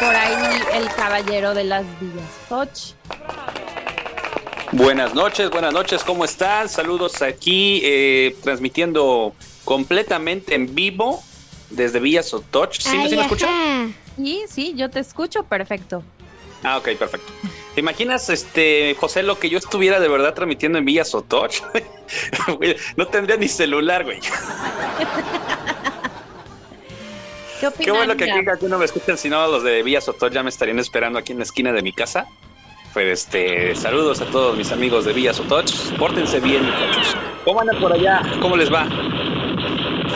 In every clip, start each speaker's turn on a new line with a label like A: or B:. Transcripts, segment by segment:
A: por ahí el caballero de las villas. Toch.
B: Buenas noches, buenas noches, ¿cómo están? Saludos aquí, eh, transmitiendo completamente en vivo desde Villa Sotoch. ¿Sí, me escuchan?
A: Sí, sí, yo te escucho perfecto.
B: Ah, ok, perfecto. ¿Te imaginas, este, José, lo que yo estuviera de verdad transmitiendo en Villa Sotoch? no tendría ni celular, güey.
A: ¿Qué,
B: Qué bueno que aquí, aquí, no me escuchan, sino los de Villa Sotoch ya me estarían esperando aquí en la esquina de mi casa. Pues este, saludos a todos mis amigos de Villa Sotoch. Pórtense bien, muchachos. ¿Cómo andan por allá? ¿Cómo les va?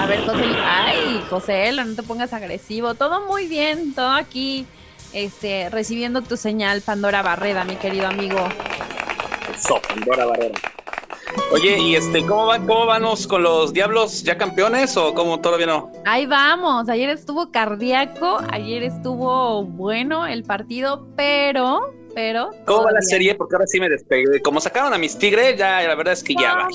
A: A ver, José, ay, José, no te pongas agresivo. Todo muy bien, todo aquí, este, recibiendo tu señal, Pandora Barreda, mi querido amigo.
B: Eso, Pandora Barreda. Oye, y este, ¿cómo van, cómo vamos con los diablos ya campeones o cómo todavía no?
A: Ahí vamos, ayer estuvo cardíaco, ayer estuvo bueno el partido, pero pero.
B: ¿Cómo va la serie? Porque ahora sí me despegué. Como sacaron a mis tigres, ya la verdad es que ya va.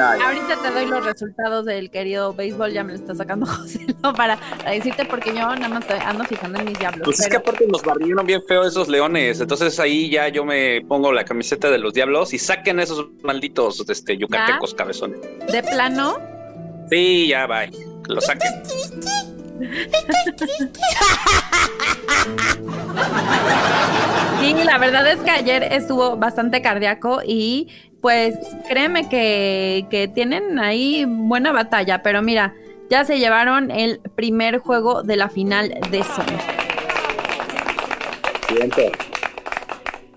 A: Ahorita te doy los resultados del querido béisbol, ya me lo está sacando José, ¿no? para, decirte porque yo nada más ando fijando en mis diablos.
B: Pues es que aparte nos barrieron bien feo esos leones, entonces ahí ya yo me pongo la camiseta de los diablos y saquen esos malditos este, yucatecos cabezones.
A: ¿De plano?
B: Sí, ya va, lo saquen.
A: Sí, la verdad es que ayer estuvo bastante cardíaco y pues créeme que, tienen ahí buena batalla, pero mira, ya se llevaron el primer juego de la final de Sony.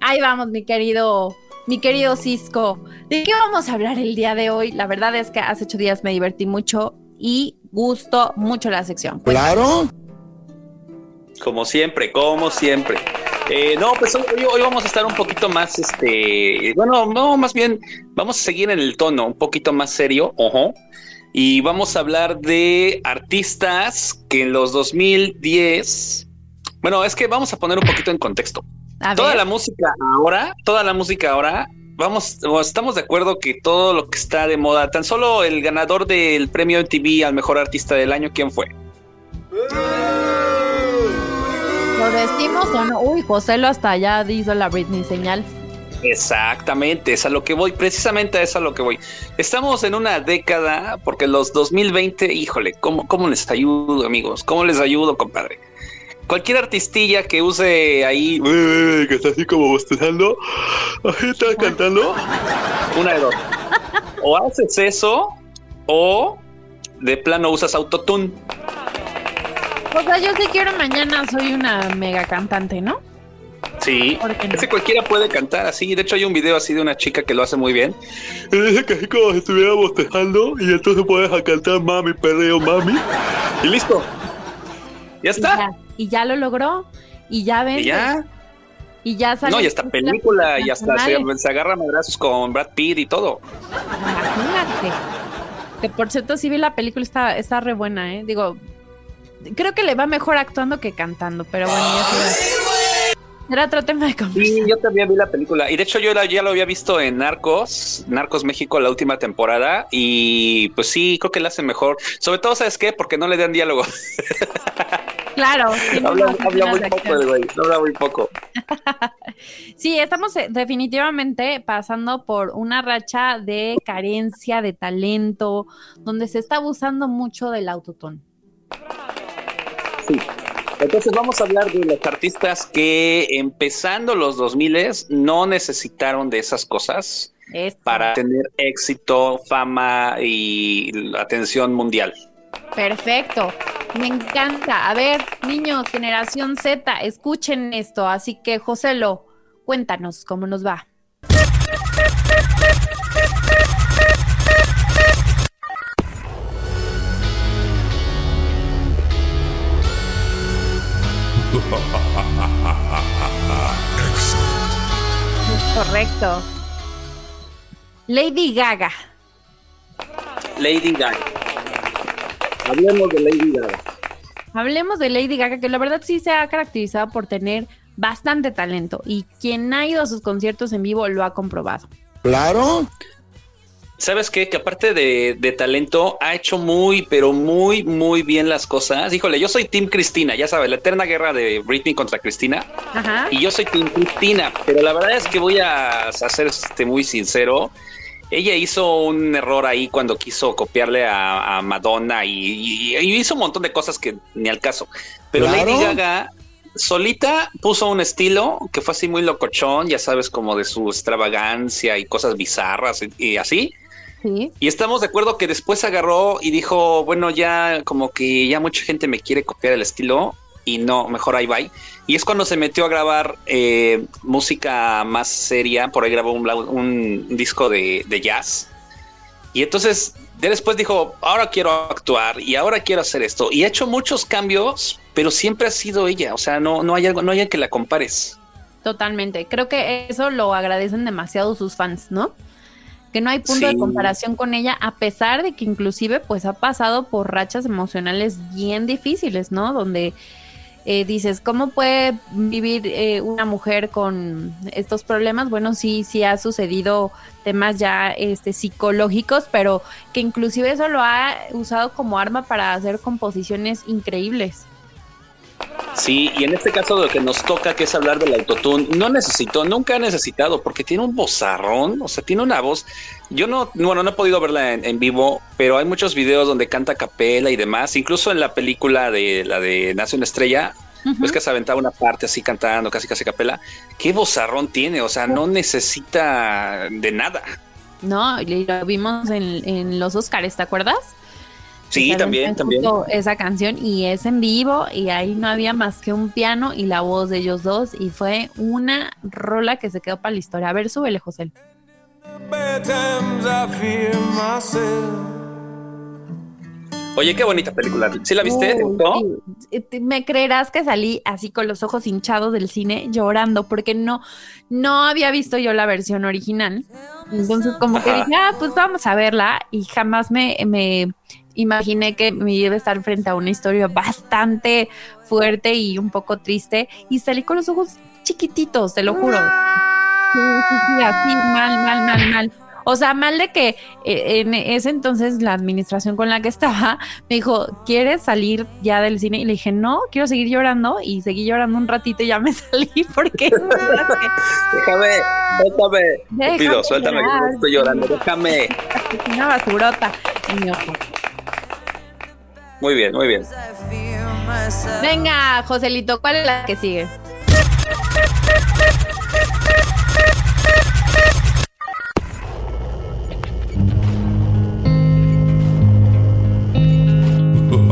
A: Ahí vamos, mi querido, mi querido Cisco. ¿De qué vamos a hablar el día de hoy? La verdad es que hace ocho días me divertí mucho y gustó mucho la sección.
C: Claro.
B: Como siempre, como siempre. Eh, no, pues hoy, hoy, vamos a estar un poquito más, este, bueno, no, más bien vamos a seguir en el tono, un poquito más serio, ojo, y vamos a hablar de artistas que en los 2010, bueno, es que vamos a poner un poquito en contexto. toda la música ahora, toda la música ahora, vamos, estamos de acuerdo que todo lo que está de moda, tan solo el ganador del premio MTV al mejor artista del año, ¿quién fue?
A: ¿Lo decimos o no? Uy, José lo hasta allá hizo la Britney señal.
B: Exactamente, es a lo que voy, precisamente es a lo que voy. Estamos en una década, porque los 2020, híjole, ¿cómo, cómo les ayudo, amigos? ¿Cómo les ayudo, compadre? Cualquier artistilla que use ahí, que está así como bostezando, está cantando, una de dos. O haces eso, o de plano usas autotune.
A: O sea, yo si quiero mañana soy una mega cantante, ¿no?
B: Sí, ese cualquiera puede cantar así. De hecho, hay un video así de una chica que lo hace muy bien. Dice que así como si estuviera bostejando y entonces puedes cantar mami, perreo, mami. Y listo. Ya está.
A: Y ya, lo logró. Y ya ven.
B: Y ya.
A: Y ya
B: sale. No, y hasta película, y hasta se, se agarra madrazos con Brad Pitt y todo.
A: Imagínate. Que por cierto, sí vi la película, está, está re buena, ¿eh? Digo, creo que le va mejor actuando que cantando, pero bueno, ya Era otro tema de conversación.
B: Sí, yo también vi la película. Y de hecho, yo ya lo había visto en Narcos, Narcos México, la última temporada. Y pues sí, creo que la hace mejor. Sobre todo, ¿sabes qué? Porque no le dan diálogo.
A: Claro.
B: habla, muy poco, güey. Habla muy poco.
A: sí, estamos eh, definitivamente pasando por una racha de carencia de talento, donde se está abusando mucho del autotón.
B: Sí. Entonces vamos a hablar de los artistas que empezando los 2000 no necesitaron de esas cosas para tener éxito, fama y atención mundial.
A: Perfecto, me encanta. A ver, niños, generación Z, escuchen esto. Así que, José Lo, cuéntanos cómo nos va. Correcto. Lady Gaga.
B: Lady Gaga. Hablemos de Lady Gaga.
A: Hablemos de Lady Gaga, que la verdad sí se ha caracterizado por tener bastante talento y quien ha ido a sus conciertos en vivo lo ha comprobado.
C: Claro.
B: ¿Sabes qué? Que aparte de, talento, ha hecho muy, pero muy, muy bien las cosas. Híjole, yo soy Team Cristina, ya sabes, la eterna guerra de Britney contra Cristina. Ajá. Y yo soy Team Cristina, pero la verdad es que voy a, ser este, muy sincero. Ella hizo un error ahí cuando quiso copiarle a, Madonna y, hizo un montón de cosas que ni al caso. Pero Lady Gaga solita puso un estilo que fue así muy locochón, ya sabes, como de su extravagancia y cosas bizarras y así. Y estamos de acuerdo que después agarró y dijo, bueno, ya como que ya mucha gente me quiere copiar el estilo y no, mejor ahí va. Y es cuando se metió a grabar eh, música más seria, por ahí grabó un, disco de, jazz. Y entonces después dijo, ahora quiero actuar y ahora quiero hacer esto. Y ha hecho muchos cambios, pero siempre ha sido ella. O sea, no, no hay algo, no hay que la compares.
A: Totalmente. Creo que eso lo agradecen demasiado sus fans, ¿no? que no hay punto de comparación con ella, a pesar de que inclusive pues ha pasado por rachas emocionales bien difíciles, ¿no? Donde eh, dices, ¿cómo puede vivir eh, una mujer con estos problemas? Bueno, sí, sí ha sucedido temas ya este, psicológicos, pero que inclusive eso lo ha usado como arma para hacer composiciones increíbles.
B: Sí, y en este caso lo que nos toca, que es hablar del autotune, no necesitó, nunca ha necesitado, porque tiene un vozarrón, o sea, tiene una voz. Yo no, bueno, no he podido verla en, vivo, pero hay muchos videos donde canta capela y demás, incluso en la película de la de Nace una estrella, es que se aventaba una parte así cantando, casi casi capela. ¿Qué vozarrón tiene? O sea, no necesita de nada.
A: No, lo vimos en, en los Oscars, ¿te acuerdas?
B: Sí, también, también.
A: Esa canción y es en vivo y ahí no había más que un piano y la voz de ellos dos y fue una rola que se quedó para la historia. A ver, súbele, José.
B: Oye, qué bonita película. ¿Sí la viste?
A: Me creerás que salí así con los ojos hinchados del cine llorando porque no, no había visto yo la versión original. Entonces como que dije, ah, pues vamos a verla y jamás me, me imaginé que me iba a estar frente a una historia bastante fuerte y un poco triste y salí con los ojos chiquititos, te lo juro. Sí, sí, sí, así, mal, mal, mal, mal. O sea, mal de que eh, en ese entonces la administración con la que estaba me dijo, ¿quieres salir ya del cine? Y le dije, no, quiero seguir llorando. Y seguí llorando un ratito y ya me salí porque...
B: déjame, déjame. déjame pido, suéltame, estoy llorando, déjame.
A: Una basurota en mi ojo.
B: Muy bien, muy bien.
A: Venga, Joselito, ¿cuál es la que sigue? I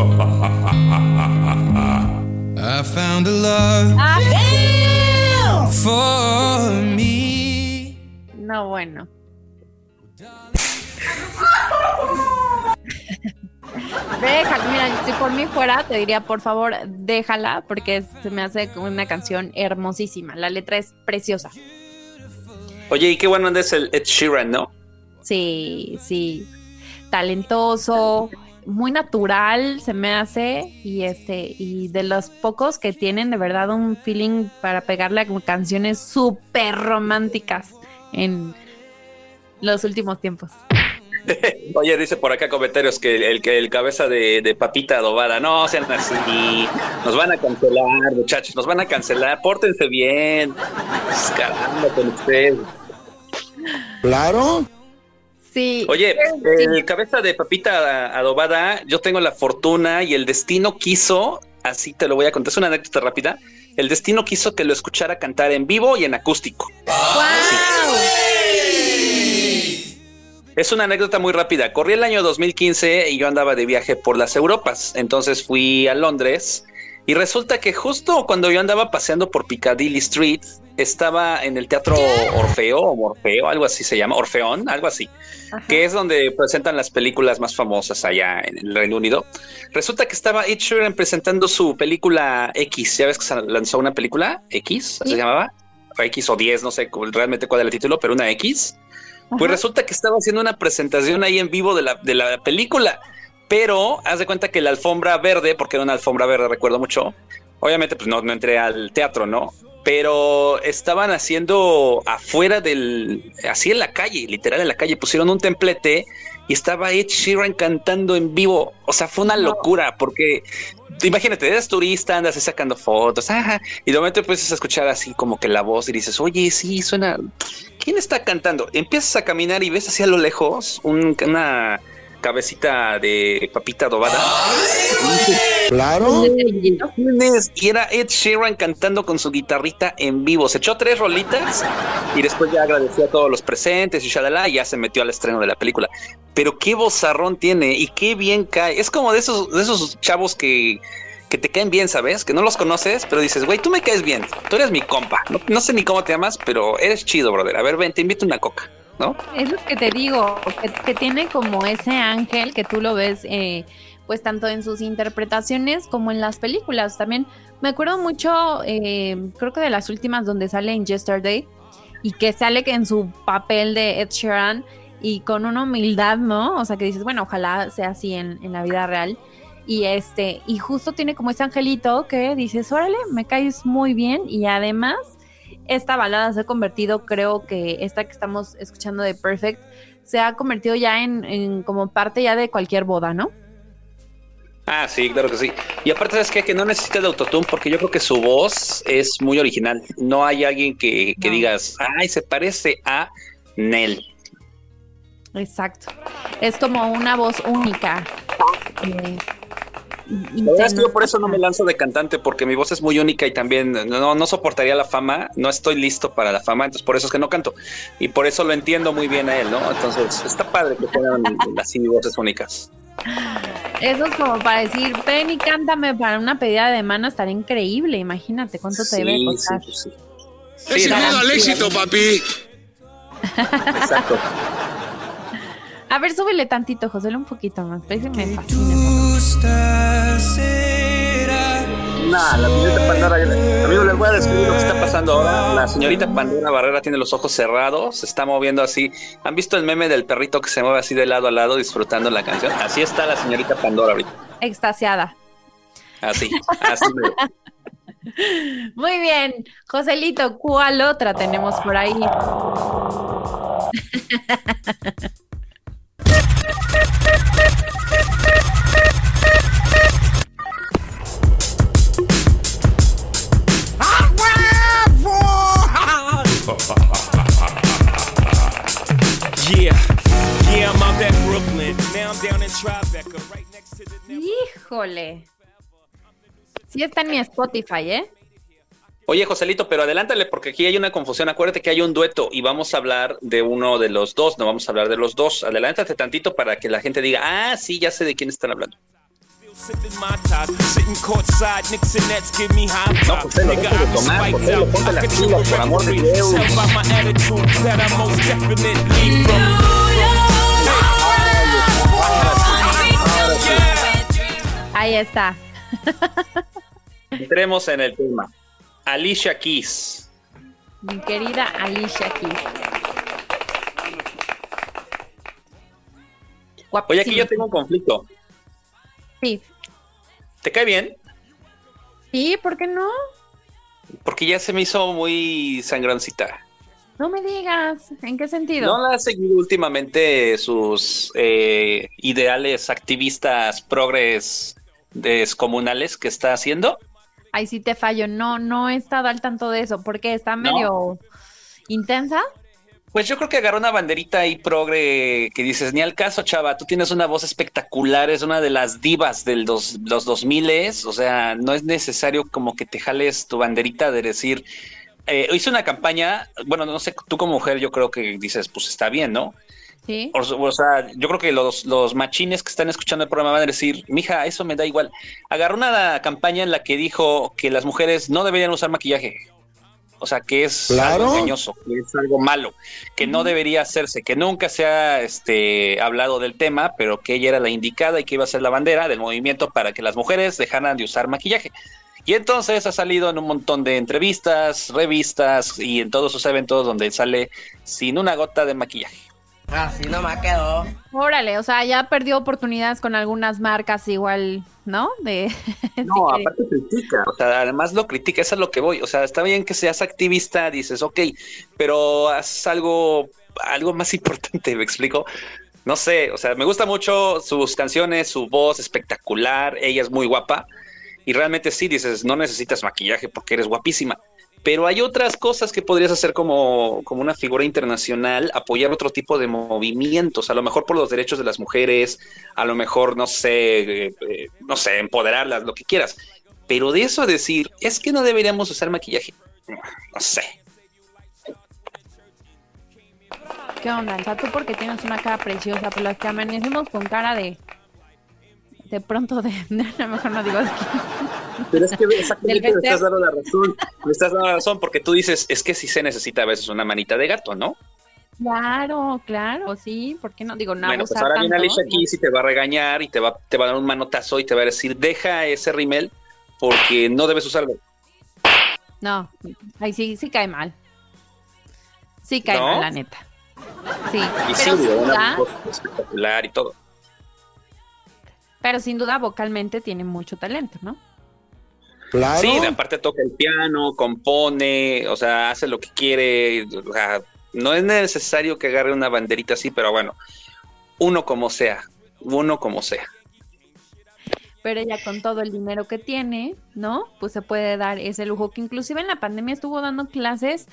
A: found a love ah, for me. No, bueno. Déjala, mira, si por mí fuera, te diría, por favor, déjala, porque se me hace una canción hermosísima. La letra es preciosa.
B: Oye, y qué bueno es el Ed Sheeran, ¿no?
A: Sí, sí. Talentoso, muy natural se me hace y este y de los pocos que tienen de verdad un feeling para pegarle a canciones súper románticas en los últimos tiempos.
B: Oye, dice por acá comentarios que el, que el cabeza de, papita adobada, no sean así, nos van a cancelar, muchachos, nos van a cancelar, pórtense bien, caramba con ustedes.
C: Claro.
A: Sí.
B: Oye, el cabeza de papita adobada, yo tengo la fortuna y el destino quiso, así te lo voy a contar, es una anécdota rápida. El destino quiso que lo escuchara cantar en vivo y en acústico. Es una anécdota muy rápida. Corrí el año 2015 y yo andaba de viaje por las Europas. Entonces fui a Londres y resulta que justo cuando yo andaba paseando por Piccadilly Street, estaba en el teatro Orfeo o Morfeo, algo así se llama, Orfeón, algo así, que es donde presentan las películas más famosas allá en el Reino Unido. Resulta que estaba Ed Sheeran presentando su película X. ¿Ya ves que se lanzó una película X? ¿Se llamaba? X o 10, no sé realmente cuál era el título, pero una X. Pues resulta que estaba haciendo una presentación ahí en vivo de la, de la película, pero haz de cuenta que la alfombra verde, porque era una alfombra verde, recuerdo mucho, obviamente pues no, no entré al teatro, ¿no? Pero estaban haciendo afuera del, así en la calle, literal en la calle, pusieron un templete y estaba Ed Sheeran cantando en vivo. O sea, fue una locura porque imagínate, eres turista, andas sacando fotos, y de momento empiezas a escuchar así como que la voz y dices, oye, sí, suena. ¿Quién está cantando? Empiezas a caminar y ves hacia lo lejos una cabecita de papita adobada.
C: Claro.
B: Y era Ed Sheeran cantando con su guitarrita en vivo. Se echó tres rolitas y después ya agradeció a todos los presentes y shalala, y ya se metió al estreno de la película. Pero qué bozarrón tiene y qué bien cae. Es como de esos, de esos chavos que, que te caen bien, ¿sabes? Que no los conoces, pero dices, güey, tú me caes bien. Tú eres mi compa. No, no sé ni cómo te llamas, pero eres chido, brother. A ver, ven, te invito una coca.
A: Es lo que te digo, que, tiene como ese ángel que tú lo ves, eh, pues tanto en sus interpretaciones como en las películas. También me acuerdo mucho, eh, creo que de las últimas donde sale en Yesterday y que sale en su papel de Ed Sheeran y con una humildad, ¿no? O sea, que dices, bueno, ojalá sea así en, en la vida real. Y este, y justo tiene como ese angelito que dices, órale, me caes muy bien y además esta balada se ha convertido, creo que esta que estamos escuchando de Perfect, se ha convertido ya en, como parte ya de cualquier boda, ¿no?
B: Ah, sí, claro que sí. Y aparte, ¿sabes qué? Que no necesita de autotune porque yo creo que su voz es muy original. No hay alguien que, digas, ay, se parece a Nell.
A: Exacto. Es como una voz única. Eh,
B: yo por eso no me lanzo de cantante, porque mi voz es muy única y también no, no soportaría la fama, no estoy listo para la fama, entonces por eso es que no canto. Y por eso lo entiendo muy bien a él, ¿no? Entonces está padre que tengan así voces únicas.
A: Eso es como para decir, ven y cántame para una pedida de mano, estaría increíble, imagínate cuánto te debe costar. Sí, sí,
C: sí. Es el al éxito, papi.
B: Exacto.
A: A ver, súbele tantito, José, un poquito más. Que me fascina.
B: Nah, la señorita Pandora, amigo, les voy a describir lo que está pasando ahora. La señorita Pandora Barrera tiene los ojos cerrados, se está moviendo así. ¿Han visto el meme del perrito que se mueve así de lado a lado disfrutando la canción? Así está la señorita Pandora ahorita.
A: Extasiada.
B: Así, así.
A: Muy bien, Joselito, ¿cuál otra tenemos por ahí? Híjole. Sí está en mi Spotify, ¿eh?
B: Oye, Joselito, pero adelántale porque aquí hay una confusión. Acuérdate que hay un dueto y vamos a hablar de uno de los dos, no vamos a hablar de los dos. Adelántate tantito para que la gente diga, ah, sí, ya sé de quién están hablando. No, José, lo dejo de tomar, José, lo ponte las pilas, por amor de Dios.
A: Ahí está.
B: Entremos en el tema. Alicia Keys.
A: Mi querida Alicia Keys.
B: Oye, aquí yo tengo un conflicto.
A: Sí.
B: ¿Te cae bien?
A: Sí, ¿por qué no?
B: Porque ya se me hizo muy sangrancita.
A: No me digas, ¿en qué sentido?
B: ¿No la has seguido últimamente sus eh, ideales activistas progres descomunales que está haciendo?
A: Ay, sí te fallo, no, no he estado al tanto de eso, porque está medio intensa.
B: Pues yo creo que agarró una banderita ahí progre que dices, ni al caso, chava, tú tienes una voz espectacular, es una de las divas del dos, los 2000, o sea, no es necesario como que te jales tu banderita de decir, eh, hice una campaña, bueno, no sé, tú como mujer yo creo que dices, pues está bien, ¿no?
A: Sí.
B: O, sea, yo creo que los, los machines que están escuchando el programa van a decir, mija, eso me da igual. Agarró una campaña en la que dijo que las mujeres no deberían usar maquillaje. O sea, que es algo engañoso, que es algo malo, que no debería hacerse, que nunca se ha este, hablado del tema, pero que ella era la indicada y que iba a ser la bandera del movimiento para que las mujeres dejaran de usar maquillaje. Y entonces ha salido en un montón de entrevistas, revistas y en todos sus eventos donde sale sin una gota de maquillaje.
D: Así nomás quedó.
A: Órale, o sea, ya perdió oportunidades con algunas marcas igual, ¿no? De
B: No, aparte critica, o sea, además lo critica, eso es lo que voy. O sea, está bien que seas activista, dices, ok, pero haz algo, algo más importante, ¿me explico? No sé, o sea, me gusta mucho sus canciones, su voz espectacular, ella es muy guapa. Y realmente sí, dices, no necesitas maquillaje porque eres guapísima. Pero hay otras cosas que podrías hacer como, como una figura internacional, apoyar otro tipo de movimientos, a lo mejor por los derechos de las mujeres, a lo mejor, no sé, eh, eh, no sé, empoderarlas, lo que quieras. Pero de eso decir, es que no deberíamos usar maquillaje, no sé.
A: ¿Qué onda? O sea, tú porque tienes una cara preciosa, pero las que amanecemos con cara de... De pronto de... Lo mejor no digo de
B: Pero es que exactamente me estás dando la razón. Me estás dando la razón porque tú dices, es que sí se necesita a veces una manita de gato, ¿no?
A: Claro, claro, sí, ¿por qué no? Digo, no
B: Bueno, pues ahora viene Alicia aquí y te va a regañar y te va, te va a dar un manotazo y te va a decir, deja ese rimel porque no debes usarlo.
A: No, ahí sí, sí cae mal. Sí cae mal, la neta. Sí,
B: y sí, una voz espectacular y todo.
A: Pero sin duda vocalmente tiene mucho talento, ¿no?
B: Claro. Sí, aparte toca el piano, compone, o sea, hace lo que quiere, o sea, no es necesario que agarre una banderita así, pero bueno, uno como sea, uno como sea.
A: Pero ella con todo el dinero que tiene, ¿no? Pues se puede dar ese lujo que inclusive en la pandemia estuvo dando clases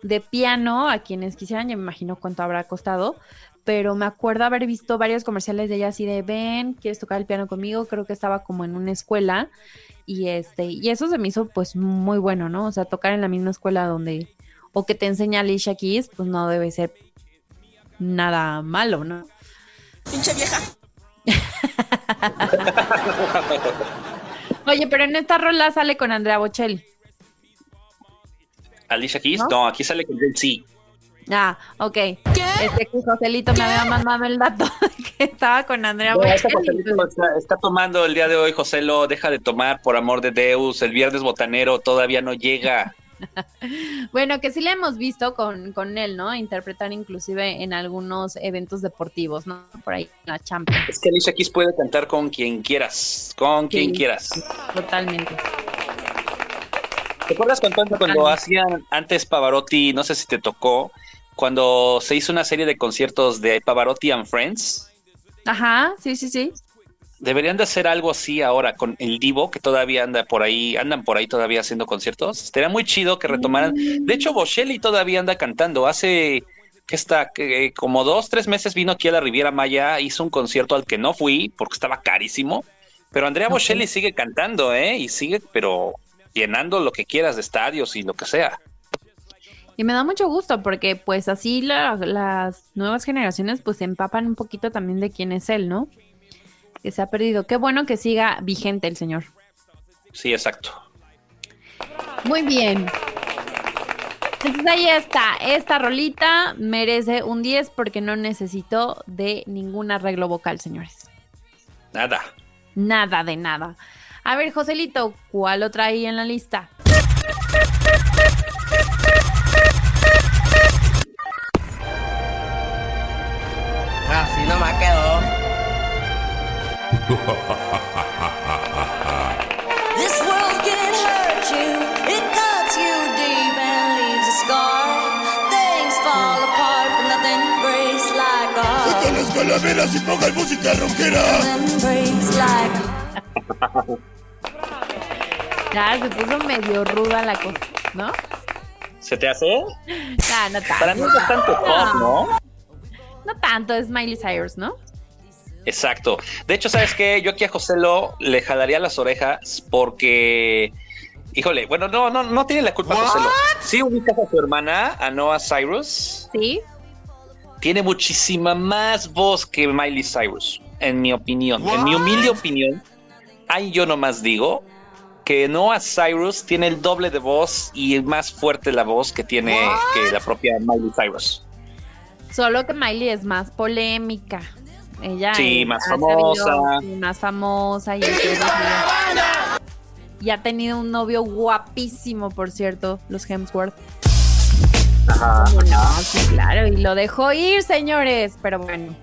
A: de piano a quienes quisieran, ya me imagino cuánto habrá costado, pero me acuerdo haber visto varios comerciales de ella así de, ven, ¿quieres tocar el piano conmigo? Creo que estaba como en una escuela y este, y eso se me hizo pues muy bueno, ¿no? O sea, tocar en la misma escuela donde, o que te enseña Alicia Keys, pues no debe ser nada malo, ¿no?
D: Pinche vieja.
A: Oye, pero en esta rola sale con Andrea Bocelli.
B: Alicia Keys, no, aquí sale con sí.
A: Ah, ok. ¿Qué? Este que Joselito me había mandado el dato que estaba con Andrea no, Bocelli.
B: Está, está, tomando el día de hoy, Joselo, deja de tomar, por amor de Deus, el viernes botanero todavía no llega.
A: bueno, que sí le hemos visto con, con él, ¿no? Interpretar inclusive en algunos eventos deportivos, ¿no? Por ahí en la Champions.
B: Es que Alicia Keys puede cantar con quien quieras, con quien quieras.
A: Totalmente.
B: ¿Te acuerdas cuando, cuando hacían antes Pavarotti, no sé si te tocó, cuando se hizo una serie de conciertos de Pavarotti and Friends?
A: Ajá, sí, sí, sí.
B: Deberían de hacer algo así ahora con el Divo, que todavía anda por ahí, andan por ahí todavía haciendo conciertos. Estaría muy chido que retomaran. De hecho, Bocelli todavía anda cantando. Hace que está que como dos, tres meses vino aquí a la Riviera Maya, hizo un concierto al que no fui porque estaba carísimo. Pero Andrea Bocelli sigue cantando, ¿eh? Y sigue, pero llenando lo que quieras de estadios y lo que sea.
A: Y me da mucho gusto porque pues así las nuevas generaciones pues se empapan un poquito también de quién es él, ¿no? Que se ha perdido. Qué bueno que siga vigente el señor.
B: Sí, exacto.
A: Muy bien. Entonces ahí está. Esta rolita merece un 10 porque no necesitó de ningún arreglo vocal, señores.
B: Nada.
A: Nada de nada. A ver, Joselito, ¿cuál otra hay en la lista?
D: Así nomás quedó.
E: This world can hurt you, it cuts you deep and leaves a scar. Things fall apart, but nothing breaks like
C: Saca las calaveras y pongan música rockera.
E: Nothing breaks like
A: Ya, se puso medio ruda la cosa, ¿no?
B: ¿Se te hace?
A: Ah, no tanto.
B: Para mí es bastante pop, ¿no?
A: No tanto, es Miley Cyrus, ¿no?
B: Exacto. De hecho, ¿sabes qué? Yo aquí a José lo le jalaría las orejas porque, híjole, bueno, no, no, no tiene la culpa José lo. Sí ubicas a su hermana, a Noah Cyrus.
A: Sí.
B: Tiene muchísima más voz que Miley Cyrus, en mi opinión. En mi humilde opinión, ahí yo nomás digo que Noah Cyrus tiene el doble de voz y más fuerte la voz que tiene que la propia Miley Cyrus.
A: Solo que Miley es más polémica. Ella
B: Sí,
A: es-
B: más famosa.
A: sabido- más famosa y, entonces, y ha tenido un novio guapísimo, por cierto, los Hemsworth.
B: Ajá.
A: ¿Cómo no? Sí, claro, y lo dejó ir, señores, pero bueno.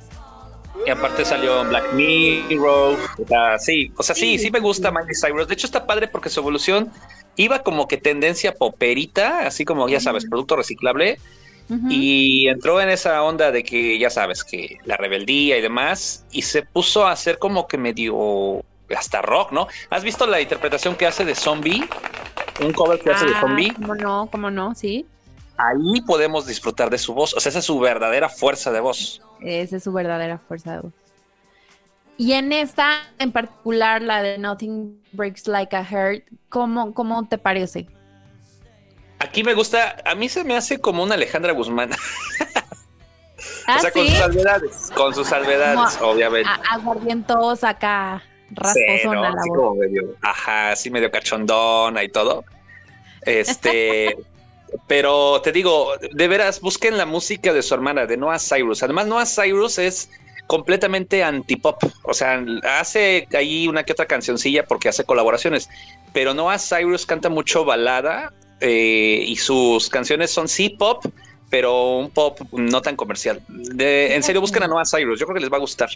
B: Y aparte salió en Black Mirror. Sea, sí, o sea, sí,
A: Sí,
B: sí me gusta Miley Cyrus. De hecho, está padre porque su evolución iba como que tendencia poperita, así como ya sabes, producto reciclable. Y entró en esa onda de que ya sabes que la rebeldía y demás, y se puso a hacer como que medio hasta rock, ¿no? ¿Has visto la interpretación que hace de Zombie? Un cover que hace de
A: Ah,
B: Zombie.
A: ¿Cómo no? ¿Cómo no? Sí.
B: Ahí podemos disfrutar de su voz. O sea, esa es su verdadera fuerza de voz.
A: Esa es su verdadera fuerza de voz. Y en esta en particular, la de Nothing Breaks Like a Heart, ¿cómo, cómo te parece?
B: Aquí me gusta, a mí se me hace como una Alejandra Guzmán.
A: Ah,
B: o sea, con
A: sí.
B: sus salvedades, con sus salvedades,
A: Como
B: obviamente.
A: A- Aguardientosa acá,
B: Sí,
A: rasposona
B: ¿no?
A: la
B: medio, ajá, así medio cachondona y todo. Este, pero te digo, de veras, busquen la música de su hermana, de Noah Cyrus. Además, Noah Cyrus es completamente antipop. O sea, hace ahí una que otra cancioncilla porque hace colaboraciones. Pero Noah Cyrus canta mucho balada eh, y sus canciones son sí pop, pero un pop no tan comercial. De, en serio, busquen a Noah Cyrus. Yo creo que les va a gustar.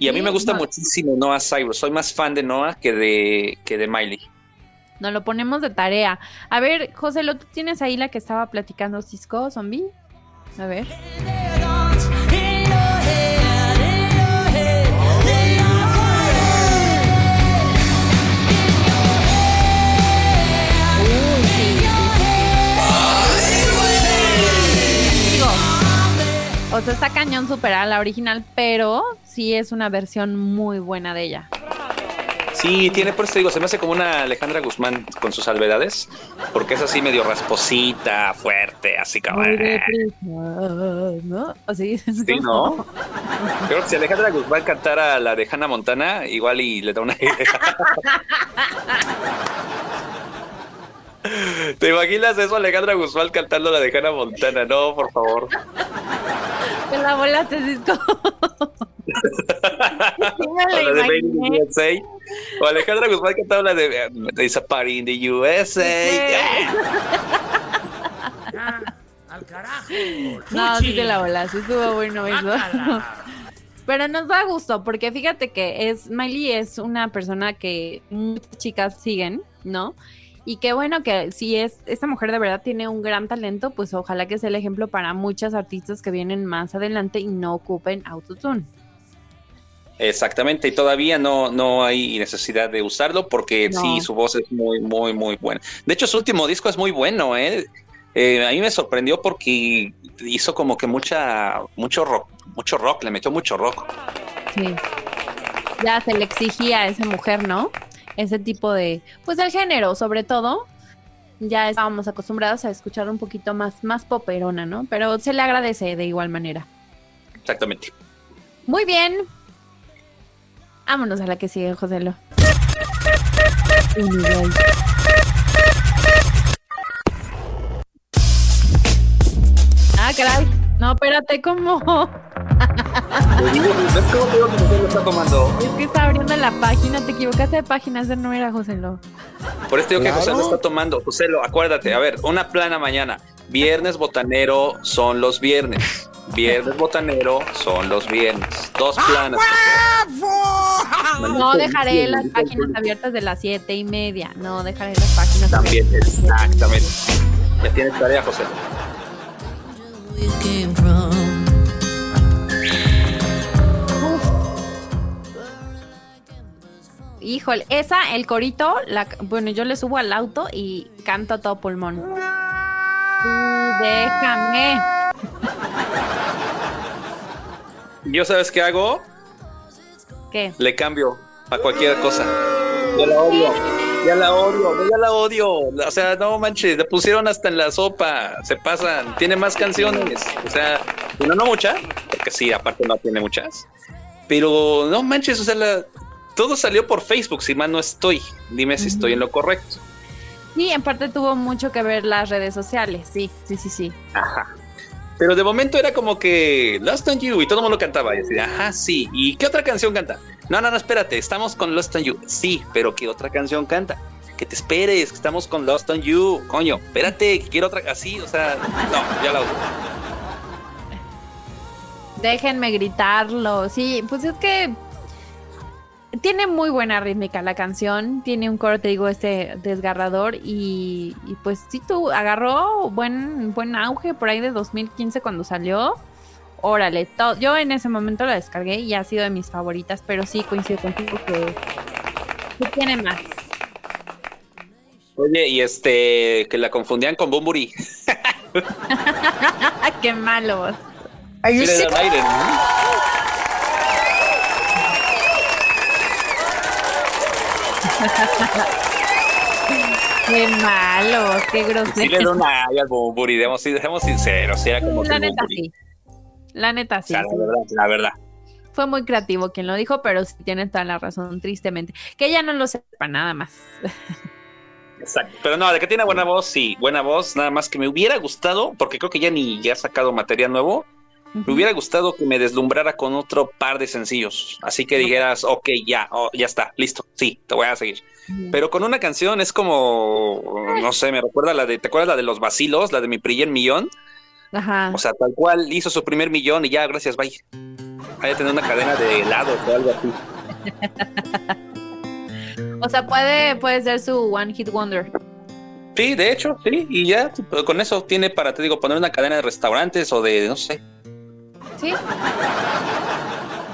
B: Y a mí me gusta
A: no.
B: muchísimo Noah Cyrus. Soy más fan de Noah que de, que de Miley.
A: Nos lo ponemos de tarea. A ver, José, ¿lo tú tienes ahí la que estaba platicando Cisco, zombie? A ver. O sea, está cañón superar a la original, pero sí es una versión muy buena de ella.
B: Sí, tiene, por eso te digo, se me hace como una Alejandra Guzmán con sus salvedades, porque es así medio rasposita, fuerte, así como...
A: Deprisa, ¿no? Así.
B: Sí, ¿no? Creo que si Alejandra Guzmán cantara la de Hannah Montana, igual y le da una idea. ¿Te imaginas eso, Alejandra Guzmán cantando la de Hannah Montana? No, por favor.
A: Te la volaste, Cisco.
B: O
A: la
B: de. USA. O Alejandra Guzmán cantando la de eh, There's a party in the USA.
F: Al carajo.
A: No, sí te la volaste, estuvo bueno eso. Pero nos da gusto, porque fíjate que es Miley es una persona que muchas chicas siguen, ¿no? Y qué bueno que si es esta mujer de verdad tiene un gran talento, pues ojalá que sea el ejemplo para muchas artistas que vienen más adelante y no ocupen autotune.
B: Exactamente, y todavía no, no hay necesidad de usarlo porque
A: No.
B: sí, su voz es muy, muy, muy buena. De hecho, su último disco es muy bueno, ¿eh? Eh, a mí me sorprendió porque hizo como que mucha, mucho rock, mucho rock, le metió mucho rock.
A: Sí. Ya se le exigía a esa mujer, ¿no? Ese tipo de, pues del género, sobre todo. Ya estábamos acostumbrados a escuchar un poquito más, más poperona, ¿no? Pero se le agradece de igual manera.
B: Exactamente.
A: Muy bien. Vámonos a la que sigue, Joselo. Ah, caray. No, espérate, ¿cómo?
B: ¿Ves cómo te digo que usted lo está tomando?
A: Es que está abriendo la página, te equivocaste de página, ese no era Joselo.
B: Por eso digo que
G: Claro.
B: José lo está tomando. José, lo, acuérdate, a ver, una plana mañana. Viernes botanero son los viernes. Viernes botanero son los viernes. Dos planas.
A: No dejaré las páginas abiertas de las siete y media. No dejaré las páginas
B: También,
A: abiertas.
B: exactamente. Ya tienes tarea, José.
A: Híjole, esa, el corito, la, bueno, yo le subo al auto y canto a todo pulmón. Tú déjame.
B: ¿Yo sabes qué hago?
A: ¿Qué?
B: Le cambio a cualquier cosa. Ya la odio. Ya la odio, ya la odio. O sea, no manches, le pusieron hasta en la sopa. Se pasan. Tiene más canciones. O sea, bueno, no muchas, porque sí, aparte no tiene muchas. Pero no manches, o sea, la- todo salió por Facebook, si mal no estoy. Dime si estoy en lo correcto.
A: Sí, en parte tuvo mucho que ver las redes sociales. Sí, sí, sí, sí.
B: Ajá. Pero de momento era como que Lost on You y todo el mundo cantaba. Y decía, ajá, sí. ¿Y qué otra canción canta? No, no, no, espérate, estamos con Lost on You. Sí, pero ¿qué otra canción canta? que te esperes, que estamos con Lost on You, coño, espérate, que quiero otra, así, o sea, no, ya la uso.
A: Déjenme gritarlo. Sí, pues es que tiene muy buena rítmica la canción. Tiene un coro, te digo, este desgarrador. Y, y pues sí, tú agarró buen, buen auge por ahí de 2015 cuando salió. Órale, to- yo en ese momento la descargué y ha sido de mis favoritas, pero sí coincido contigo que, que tiene más.
B: Oye, y este, que la confundían con Bumburi.
A: ¡Qué malos!
B: Sí, le
A: ¡Qué malos! ¡Qué
B: Sí le
A: grosero!
B: dan aire al Bumburi, debemos, seamos sinceros, sí era como
A: La neta sí. La neta
B: O
A: sí.
B: sea, la verdad, la verdad.
A: Fue muy creativo quien lo dijo, pero sí tiene toda la razón, tristemente. Que ella no lo sepa nada más.
B: Exacto. Pero no, de que tiene buena voz, sí, buena voz, nada más que me hubiera gustado, porque creo que ya ni ya ha sacado material nuevo, me hubiera gustado que me deslumbrara con otro par de sencillos. Así que dijeras, ok, ya, oh, ya está, listo, sí, te voy a seguir. Pero con una canción es como, no sé, me recuerda la de, ¿te acuerdas la de los vacilos, la de mi primer millón?
A: Ajá.
B: O sea, tal cual hizo su primer millón y ya, gracias, bye. Hay que tener una cadena de helados o algo así.
A: O sea, puede, puede ser su One Hit Wonder.
B: Sí, de hecho, sí, y ya con eso tiene para, te digo, poner una cadena de restaurantes o de, no sé.
A: Sí.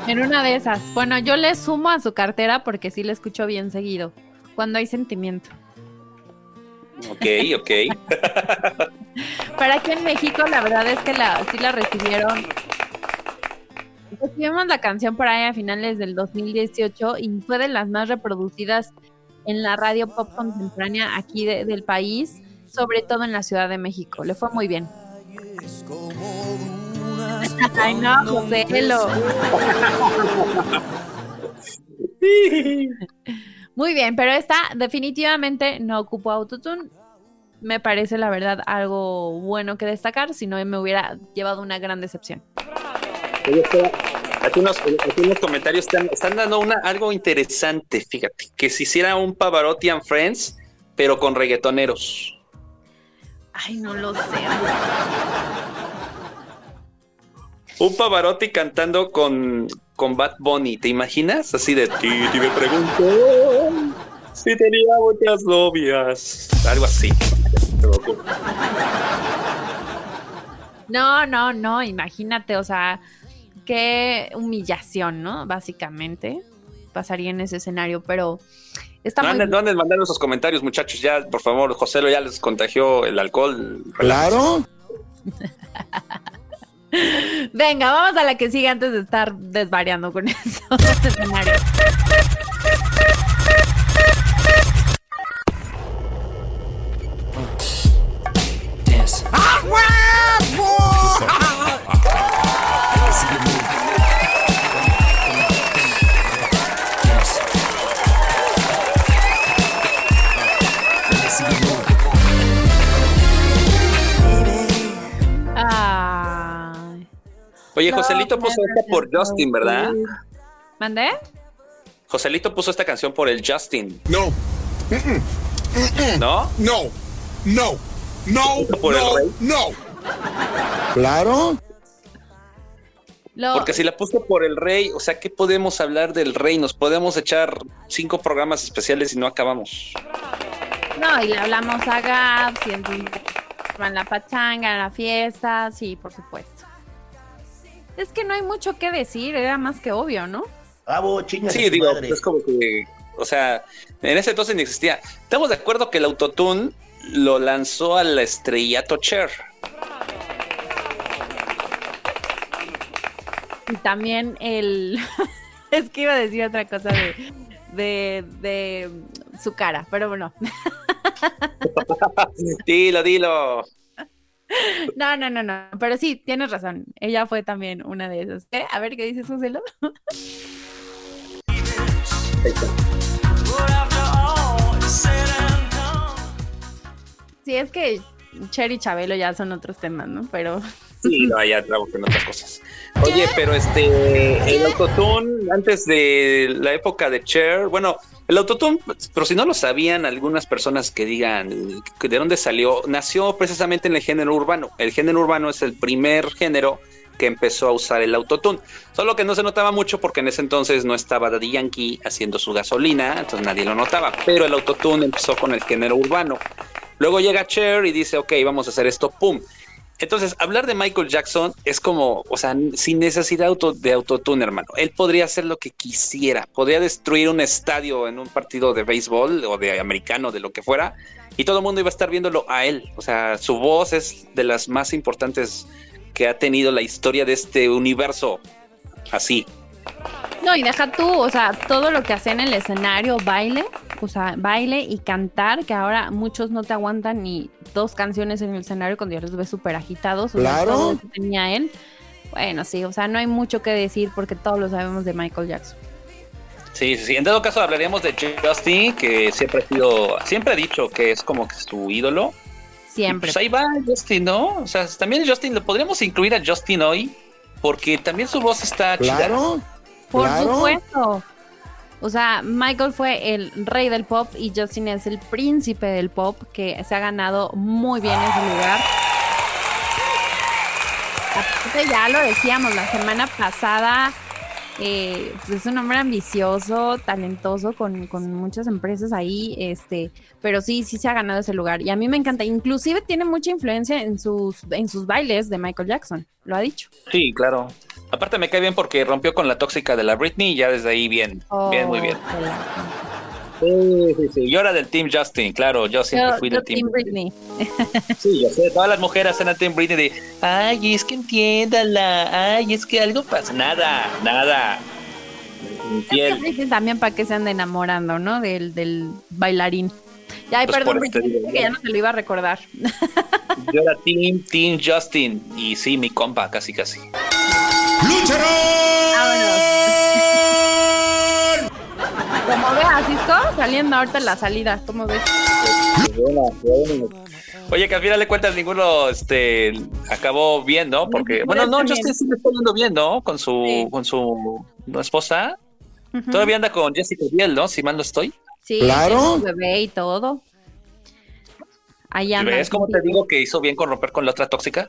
A: En una de esas. Bueno, yo le sumo a su cartera porque sí le escucho bien seguido. Cuando hay sentimiento.
B: Ok, ok.
A: Pero aquí en México la verdad es que la, sí la recibieron. Recibimos la canción por ahí a finales del 2018 y fue de las más reproducidas en la radio pop contemporánea aquí de- del país, sobre todo en la Ciudad de México. Le fue muy bien. Ay no, José, lo- Muy bien, pero esta definitivamente no ocupó autotune. Me parece la verdad algo bueno que destacar, si no me hubiera llevado una gran decepción.
B: Aquí unos, aquí unos comentarios están, están dando una, algo interesante, fíjate, que se hiciera un Pavarotti and Friends, pero con reggaetoneros.
A: Ay, no lo sé.
B: Un Pavarotti cantando con, con Bad Bunny, ¿te imaginas? Así de ti, ti me pregunto si tenía muchas novias. Algo así.
A: No, no, no, imagínate, o sea, qué humillación, ¿no? Básicamente pasaría en ese escenario, pero está
B: No
A: muy
B: anden, no anden mandando esos comentarios, muchachos. Ya, por favor, José lo ya les contagió el alcohol.
C: Claro.
A: Venga, vamos a la que sigue antes de estar desvariando con esos
B: Oye, Joselito puso esta por Justin, ¿verdad?
A: ¿Mandé?
B: Joselito puso esta canción por el Justin,
C: No,
B: ¿no?
C: no, no, no,
B: ¿Por el
C: no,
B: rey?
C: no. Claro.
A: Lo-
B: Porque si la puso por el rey, o sea, ¿qué podemos hablar del rey? Nos podemos echar cinco programas especiales y no acabamos.
A: No, y le hablamos a Gab, en la pachanga, en la fiesta, sí, por supuesto. Es que no hay mucho que decir, era más que obvio, ¿no?
D: Bravo, chingas
B: Sí, digo,
D: madre.
B: es como que, o sea, en ese entonces ni existía. Estamos de acuerdo que el autotune lo lanzó al estrellato Cher.
A: Y también el... es que iba a decir otra cosa de, de, de su cara, pero bueno.
B: Dilo, dilo.
A: No, no, no, no. Pero sí, tienes razón. Ella fue también una de esas. ¿Eh? A ver qué dices, Joselo. Sí, es que Cher y Chabelo ya son otros temas, ¿no? Pero
B: Sí, no, ya trabajo en otras cosas. Oye, pero este, el autotune, antes de la época de Cher, bueno, el autotune, pero si no lo sabían algunas personas que digan de dónde salió, nació precisamente en el género urbano. El género urbano es el primer género que empezó a usar el autotune. Solo que no se notaba mucho porque en ese entonces no estaba Daddy Yankee haciendo su gasolina, entonces nadie lo notaba. Pero el autotune empezó con el género urbano. Luego llega Cher y dice, ok, vamos a hacer esto, pum. Entonces, hablar de Michael Jackson es como, o sea, sin necesidad auto- de autotune, hermano. Él podría hacer lo que quisiera. Podría destruir un estadio en un partido de béisbol o de americano, de lo que fuera, y todo el mundo iba a estar viéndolo a él. O sea, su voz es de las más importantes que ha tenido la historia de este universo. Así.
A: No, y deja tú, o sea, todo lo que hace en el escenario, baile, o sea, baile y cantar, que ahora muchos no te aguantan ni dos canciones en el escenario cuando ya los ves súper agitados. o sea,
C: Claro.
A: tenía él. Bueno, sí, o sea, no hay mucho que decir porque todos lo sabemos de Michael Jackson.
B: Sí, sí, sí. En todo caso, hablaríamos de Justin, que siempre ha sido, siempre ha dicho que es como que su ídolo.
A: Siempre.
B: Pues ahí va Justin, ¿no? O sea, también Justin, lo podríamos incluir a Justin hoy, porque también su voz está chida.
C: Claro.
A: Por
C: claro.
A: supuesto. O sea, Michael fue el rey del pop y Justin es el príncipe del pop que se ha ganado muy bien ese lugar. Ya lo decíamos la semana pasada, eh, pues es un hombre ambicioso, talentoso, con, con muchas empresas ahí, este, pero sí, sí se ha ganado ese lugar. Y a mí me encanta. Inclusive tiene mucha influencia en sus, en sus bailes de Michael Jackson, lo ha dicho.
B: Sí, claro. Aparte me cae bien porque rompió con la tóxica de la Britney y ya desde ahí bien, bien, muy bien.
A: Oh,
B: Sí, sí, sí. Yo era del Team Justin, claro, yo siempre
A: Yo-
B: fui
A: yo
B: del Team
A: Team Britney.
B: Sí, yo sé, todas las mujeres en el Team Britney de, ay, es que entiéndala, ay, es que algo pasa. Nada, nada. Infiel.
A: Britney también para que se ande enamorando, ¿no? Del, del bailarín. Ya, ay,
B: Pues
A: perdón,
B: este
A: Britney, que ya no se lo iba a recordar.
B: Yo era Team, Team Justin. Y sí, mi compa, casi, casi.
A: Como veas, Cisco, saliendo ahorita en la salida, ¿cómo ves?
B: Oye, que al final de cuentas ninguno este, acabó bien, ¿no? Porque, bueno, no,
A: bien.
B: sí le está yendo bien, ¿no? Con su,
A: Sí.
B: con su esposa. Todavía anda con Jessica Biel, ¿no? Si mal no estoy.
A: Sí,
C: Claro.
A: bebé y todo. Ahí
B: ¿Y
A: anda.
B: ¿Ves cómo te digo que hizo bien con romper con la otra tóxica?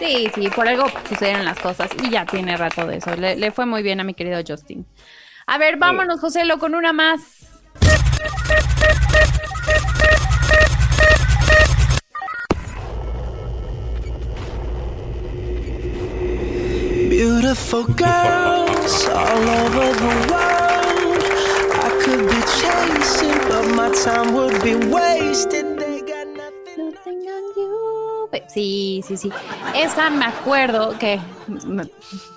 A: Sí, sí, por algo sucedieron las cosas y ya tiene rato de eso. Le, le fue muy bien a mi querido Justin. A ver, vámonos, Joselo, con una más.
G: Beautiful girls all over the world. I could be chasing, but my time would be wasted.
A: Sí, sí, sí. Esa me acuerdo que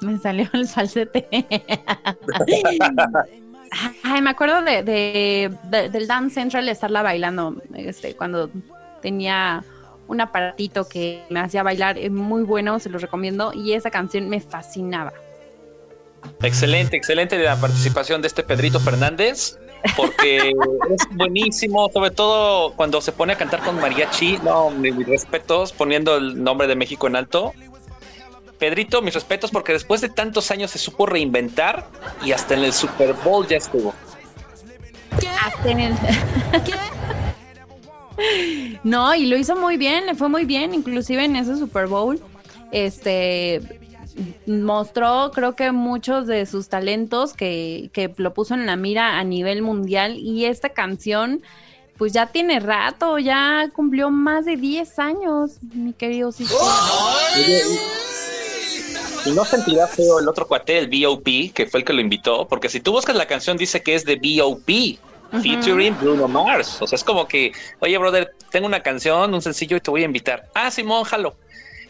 A: me, salió el falsete. Ay, me acuerdo de, de- de- del Dance Central estarla bailando este, cuando tenía un aparatito que me hacía bailar eh, muy bueno, se los recomiendo. Y esa canción me fascinaba.
B: Excelente, excelente la participación de este Pedrito Fernández, porque es buenísimo, sobre todo cuando se pone a cantar con mariachi. No, mis respetos, poniendo el nombre de México en alto. Pedrito, mis respetos, porque después de tantos años se supo reinventar y hasta en el Super Bowl ya estuvo.
A: Hasta en el- No, y lo hizo muy bien, le fue muy bien, inclusive en ese Super Bowl. Este mostró, creo que muchos de sus talentos que, que lo puso en la mira a nivel mundial. Y esta canción, pues ya tiene rato, ya cumplió más de 10 años, mi querido Cisco.
B: Y no sentirá feo el otro cuate, el B.O.P., que fue el que lo invitó, porque si tú buscas la canción dice que es de B.O.P., featuring Bruno Mars. O sea, es como que, oye, brother, tengo una canción, un sencillo y te voy a invitar. Ah, Simón, jalo.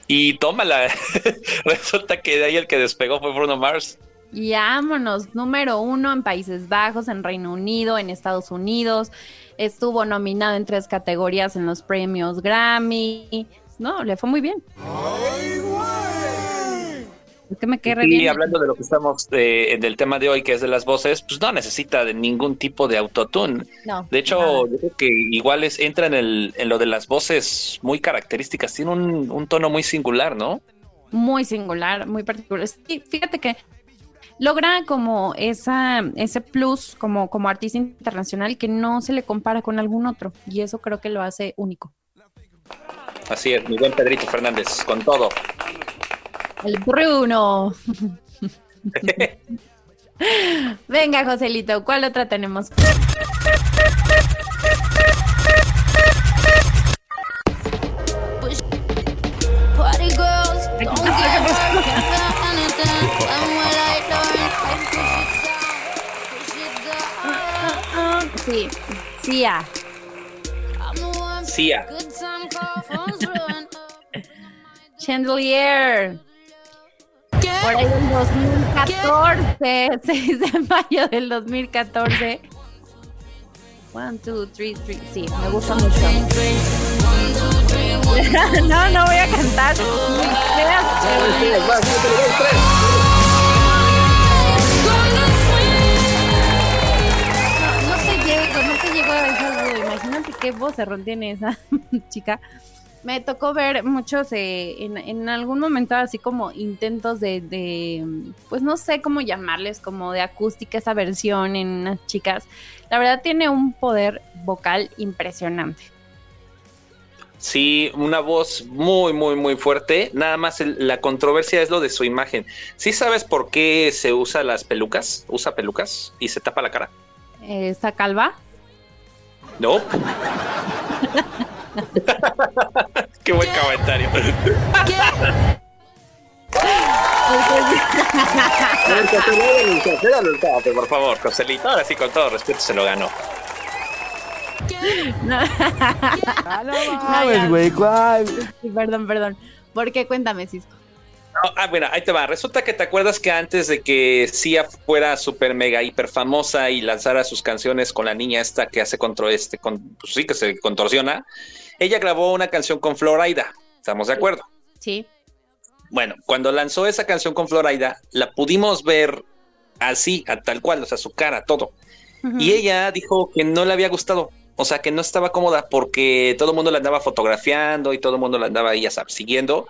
B: Y tómala. Resulta que de ahí el que despegó fue Bruno Mars.
A: Y vámonos, número uno en Países Bajos, en Reino Unido, en Estados Unidos. Estuvo nominado en tres categorías en los premios Grammy. No, le fue muy bien. Es que me quedé re
B: Y hablando de lo que estamos eh, del tema de hoy, que es de las voces, pues no necesita de ningún tipo de autotune.
A: No,
B: De hecho,
A: nada.
B: yo creo que igual es, entra en, el, en lo de las voces muy características. Tiene un, un tono muy singular, ¿no?
A: muy singular, muy particular. Sí, fíjate que logra como esa, ese plus como, como artista internacional que no se le compara con algún otro. Y eso creo que lo hace único.
B: Así es, mi buen Pedrito Fernández, con todo.
A: El Bruno. Venga, Joselito, ¿cuál otra tenemos? Sí, Sia.
B: Sia.
A: Chandelier. Por ahí del 2014, 6 de mayo del 2014. One, two, three, three. Sí, me gusta mucho. no, no voy a cantar. No, no te llego, no te llego a. Imagínate qué vocerrón tiene esa chica. Me tocó ver muchos eh, en, en algún momento así como intentos de, de, pues no sé cómo llamarles, como de acústica esa versión en unas chicas. La verdad tiene un poder vocal impresionante.
B: Sí, una voz muy, muy, muy fuerte. Nada más el- la controversia es lo de su imagen. ¿Sí sabes por qué se usa las pelucas? ¿Usa pelucas y se tapa la cara?
A: Eh, Esta calva.
B: No. qué buen comentario. Por favor, Joselito, ahora sí con todo respeto se lo ganó.
A: No.
G: mames, güey, ¿cuál?
A: Sí, perdón, perdón. ¿Por qué? Cuéntame, Cisco.
B: No, ah, bueno, ahí te va. Resulta que te acuerdas que antes de que Sia fuera súper mega hiper famosa y lanzara sus canciones con la niña esta que hace contro este, con, pues sí, que se contorsiona, ella grabó una canción con Florida. ¿Estamos de acuerdo?
A: Sí.
B: Bueno, cuando lanzó esa canción con Florida, la pudimos ver así, a tal cual, o sea, su cara, todo. Y ella dijo que no le había gustado, o sea, que no estaba cómoda porque todo el mundo la andaba fotografiando y todo el mundo la andaba ya sabes, siguiendo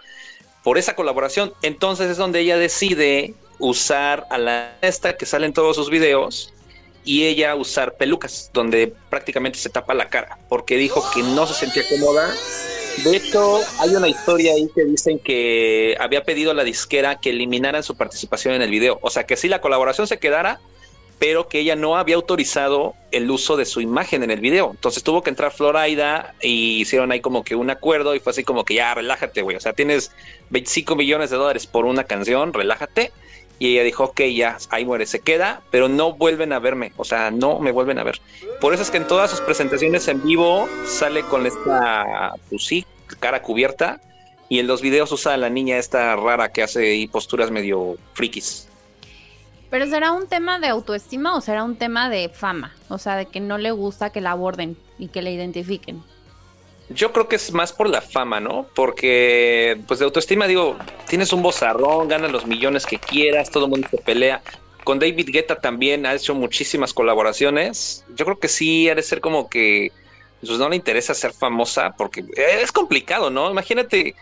B: por esa colaboración. Entonces es donde ella decide usar a la esta que sale en todos sus videos y ella usar pelucas, donde prácticamente se tapa la cara, porque dijo que no se sentía cómoda. De hecho, hay una historia ahí que dicen que había pedido a la disquera que eliminaran su participación en el video. O sea, que sí la colaboración se quedara, pero que ella no había autorizado el uso de su imagen en el video. Entonces tuvo que entrar Florida y hicieron ahí como que un acuerdo y fue así como que ya relájate, güey. O sea, tienes 25 millones de dólares por una canción, relájate. Y ella dijo, ok, ya, ahí muere, se queda, pero no vuelven a verme, o sea, no me vuelven a ver. Por eso es que en todas sus presentaciones en vivo sale con esta, pues sí, cara cubierta, y en los videos usa a la niña esta rara que hace posturas medio frikis.
A: Pero será un tema de autoestima o será un tema de fama, o sea, de que no le gusta que la aborden y que la identifiquen.
B: Yo creo que es más por la fama, ¿no? Porque, pues de autoestima, digo, tienes un bozarrón, ganas los millones que quieras, todo el mundo te pelea. Con David Guetta también ha hecho muchísimas colaboraciones. Yo creo que sí, ha de ser como que pues no le interesa ser famosa porque es complicado, ¿no? Imagínate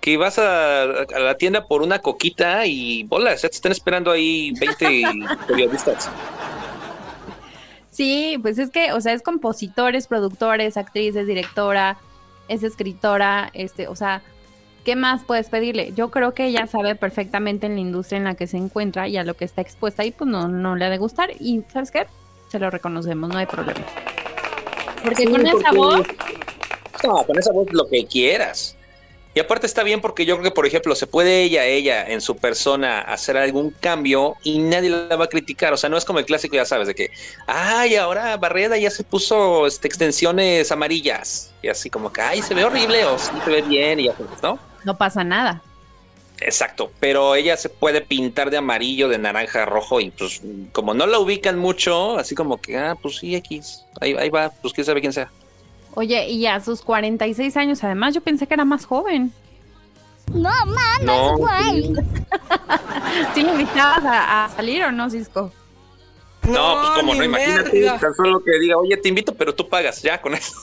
B: que vas a, a la tienda por una coquita y bolas, ya te están esperando ahí 20 periodistas.
A: Sí, pues es que, o sea, es compositores, productores, actrices, directora, es escritora, este, o sea, ¿qué más puedes pedirle? Yo creo que ella sabe perfectamente en la industria en la que se encuentra y a lo que está expuesta y pues no, no le ha de gustar. Y ¿sabes qué? Se lo reconocemos, no hay problema. Porque
B: Sí,
A: con esa
B: porque-
A: voz,
B: No, con esa voz lo que quieras. Y aparte está bien porque yo creo que, por ejemplo, se puede ella, ella, en su persona, hacer algún cambio y nadie la va a criticar. O sea, no es como el clásico, ya sabes, de que, ay, ahora Barreda ya se puso este, extensiones amarillas. Y así como que, ay, se ve horrible o sí se ve bien y ya sabes, ¿no?
A: no pasa nada.
B: Exacto, pero ella se puede pintar de amarillo, de naranja, rojo y pues como no la ubican mucho, así como que, ah, pues sí, X, ahí, ahí va, pues quién sabe quién sea.
A: Oye, y a sus 46 años, además, yo pensé que era más joven.
H: No mames,
B: No.
H: güey.
A: ¿Sí le invitabas a, a salir o no, Cisco?
B: No, pues como no, imagínate, tan solo que diga, oye, te invito, pero tú pagas, ya con eso.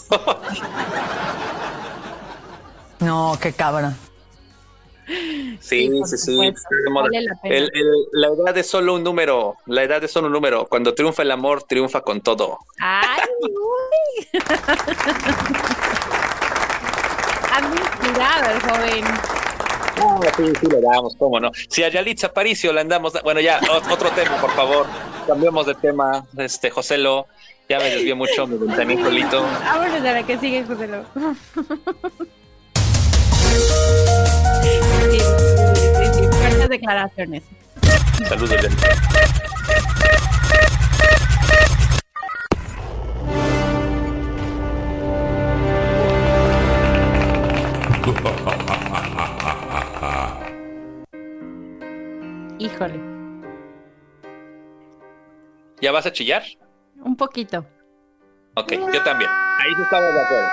I: No, qué cabrón.
B: Sí,
A: Sí,
B: sí,
A: vale la pena.
B: El- el- la edad es solo un número, la edad es solo un número. Cuando triunfa el amor, triunfa con todo.
A: ¡Ay, uy! Anda inspirado el joven.
B: Ah, sí, sí, le damos, cómo no. Si a Yalitza Aparicio le andamos, da- bueno, ya, otro tema, por favor. Cambiamos de tema, este, Joselo. Ya me desvié mucho, me también solito.
A: Vámonos a la que sigue, José declaraciones.
B: Saludos.
A: Híjole,
B: ¿Ya vas a chillar?
A: un poquito.
B: Ok, yo también. Ahí sí estamos de acuerdo.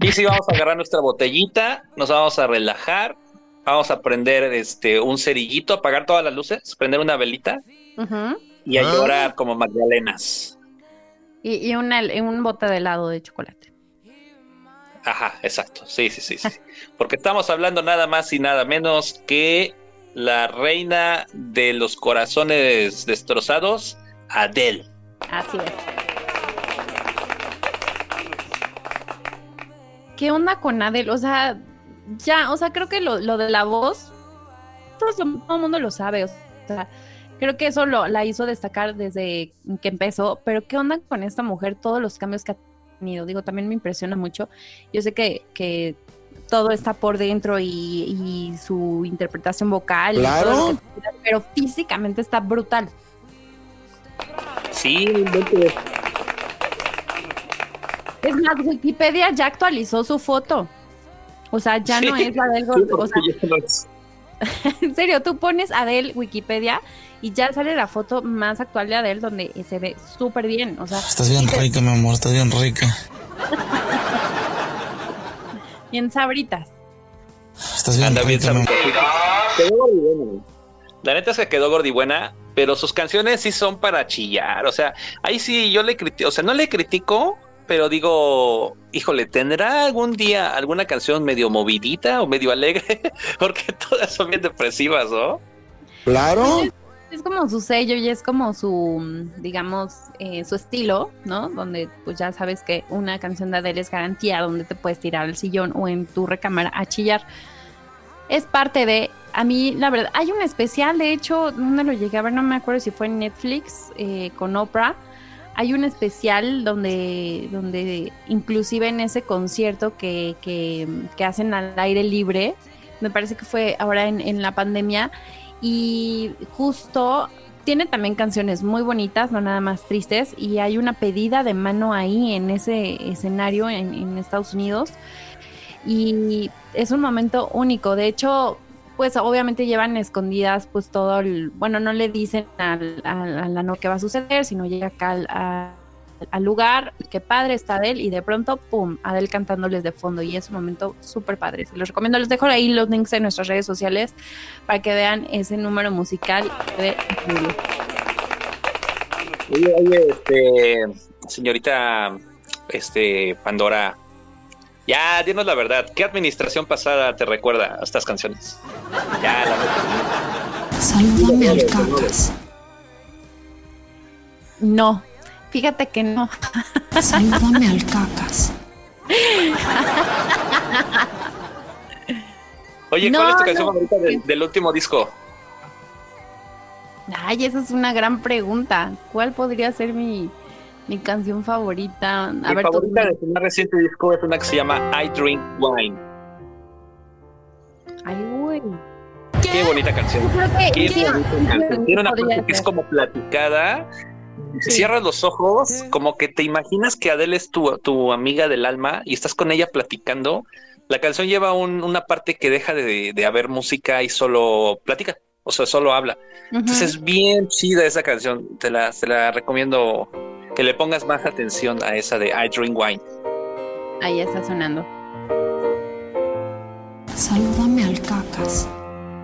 B: Y si vamos a agarrar nuestra botellita, nos vamos a relajar, vamos a prender este un cerillito, apagar todas las luces, prender una velita y a llorar como Magdalenas.
A: Y, y una- un bote de helado de chocolate.
B: Ajá, exacto. Sí, sí, sí, sí. Porque estamos hablando nada más y nada menos que la reina de los corazones destrozados, Adele.
A: Así es. ¿Qué onda con Adele? O sea, ya, o sea, creo que lo, lo de la voz, todo, todo el mundo lo sabe. O sea, creo que eso lo, la hizo destacar desde que empezó. Pero ¿qué onda con esta mujer? Todos los cambios que ha tenido. Digo, también me impresiona mucho. Yo sé que, que todo está por dentro y, y su interpretación vocal. y
C: Claro.
A: todo lo que tú quieras, pero físicamente está brutal.
B: Sí.
A: Es más, Wikipedia ya actualizó su foto. O sea, ya no es la del
B: sí,
A: golpe. O sea, en serio, tú pones Adele Wikipedia y ya sale la foto más actual de Adele donde se ve súper bien. O sea,
J: Estás bien rica, mi amor, estás bien rica.
A: bien sabritas.
J: Estás bien
B: Anda
J: rica.
B: La neta es que quedó gordibuena, pero sus canciones sí son para chillar. O sea, ahí sí yo le critico, o sea, no le critico, pero digo, híjole, ¿tendrá algún día alguna canción medio movidita o medio alegre? Porque todas son bien depresivas, ¿no?
C: Claro.
A: Es como su sello y es como su, digamos, eh, su estilo, ¿no? Donde pues ya sabes que una canción de Adele es garantía donde te puedes tirar al sillón o en tu recámara a chillar. Es parte de, a mí, la verdad, hay un especial, de hecho, no lo llegué a ver, no me acuerdo si fue en Netflix eh, con Oprah. Hay un especial donde, donde inclusive en ese concierto que, que, hacen al aire libre, me parece que fue ahora en, en la pandemia, y justo tiene también canciones muy bonitas, no nada más tristes, y hay una pedida de mano ahí en ese escenario en, en Estados Unidos. Y es un momento único. De hecho, pues obviamente llevan escondidas pues todo el, bueno, no le dicen al, a la no que va a suceder, sino llega acá al, a- al lugar, qué padre está Adele, y de pronto, pum, Adele cantándoles de fondo, y es un momento súper padre. Se los recomiendo, les dejo ahí los links en nuestras redes sociales para que vean ese número musical.
B: Oye, oye, este, señorita, este, Pandora, ya, dinos la verdad, ¿qué administración pasada te recuerda a estas canciones? Ya, la neta.
H: Salúdame al cacas.
A: No, fíjate que no.
H: Salúdame al cacas.
B: Oye,
A: No,
B: ¿cuál es tu canción
A: no.
B: favorita del, del último disco?
A: Ay, esa es una gran pregunta. ¿Cuál podría ser mi, mi canción favorita? A
B: Mi
A: ver,
B: favorita
A: tú-
B: de su más reciente disco es una que se llama I Drink Wine.
A: Ay, güey.
B: Qué bonita canción.
A: Que-
B: Qué bonita canción. Tiene una parte que es como platicada.
A: Sí.
B: Cierras los ojos, como que te imaginas que Adele es tu, tu amiga del alma y estás con ella platicando. La canción lleva un- una parte que deja de, de haber música y solo platica, o sea, solo habla. Entonces es bien chida esa canción. Te la, te la recomiendo que le pongas más atención a esa de I Drink Wine.
A: Ahí está sonando.
H: Salúdame al cacas.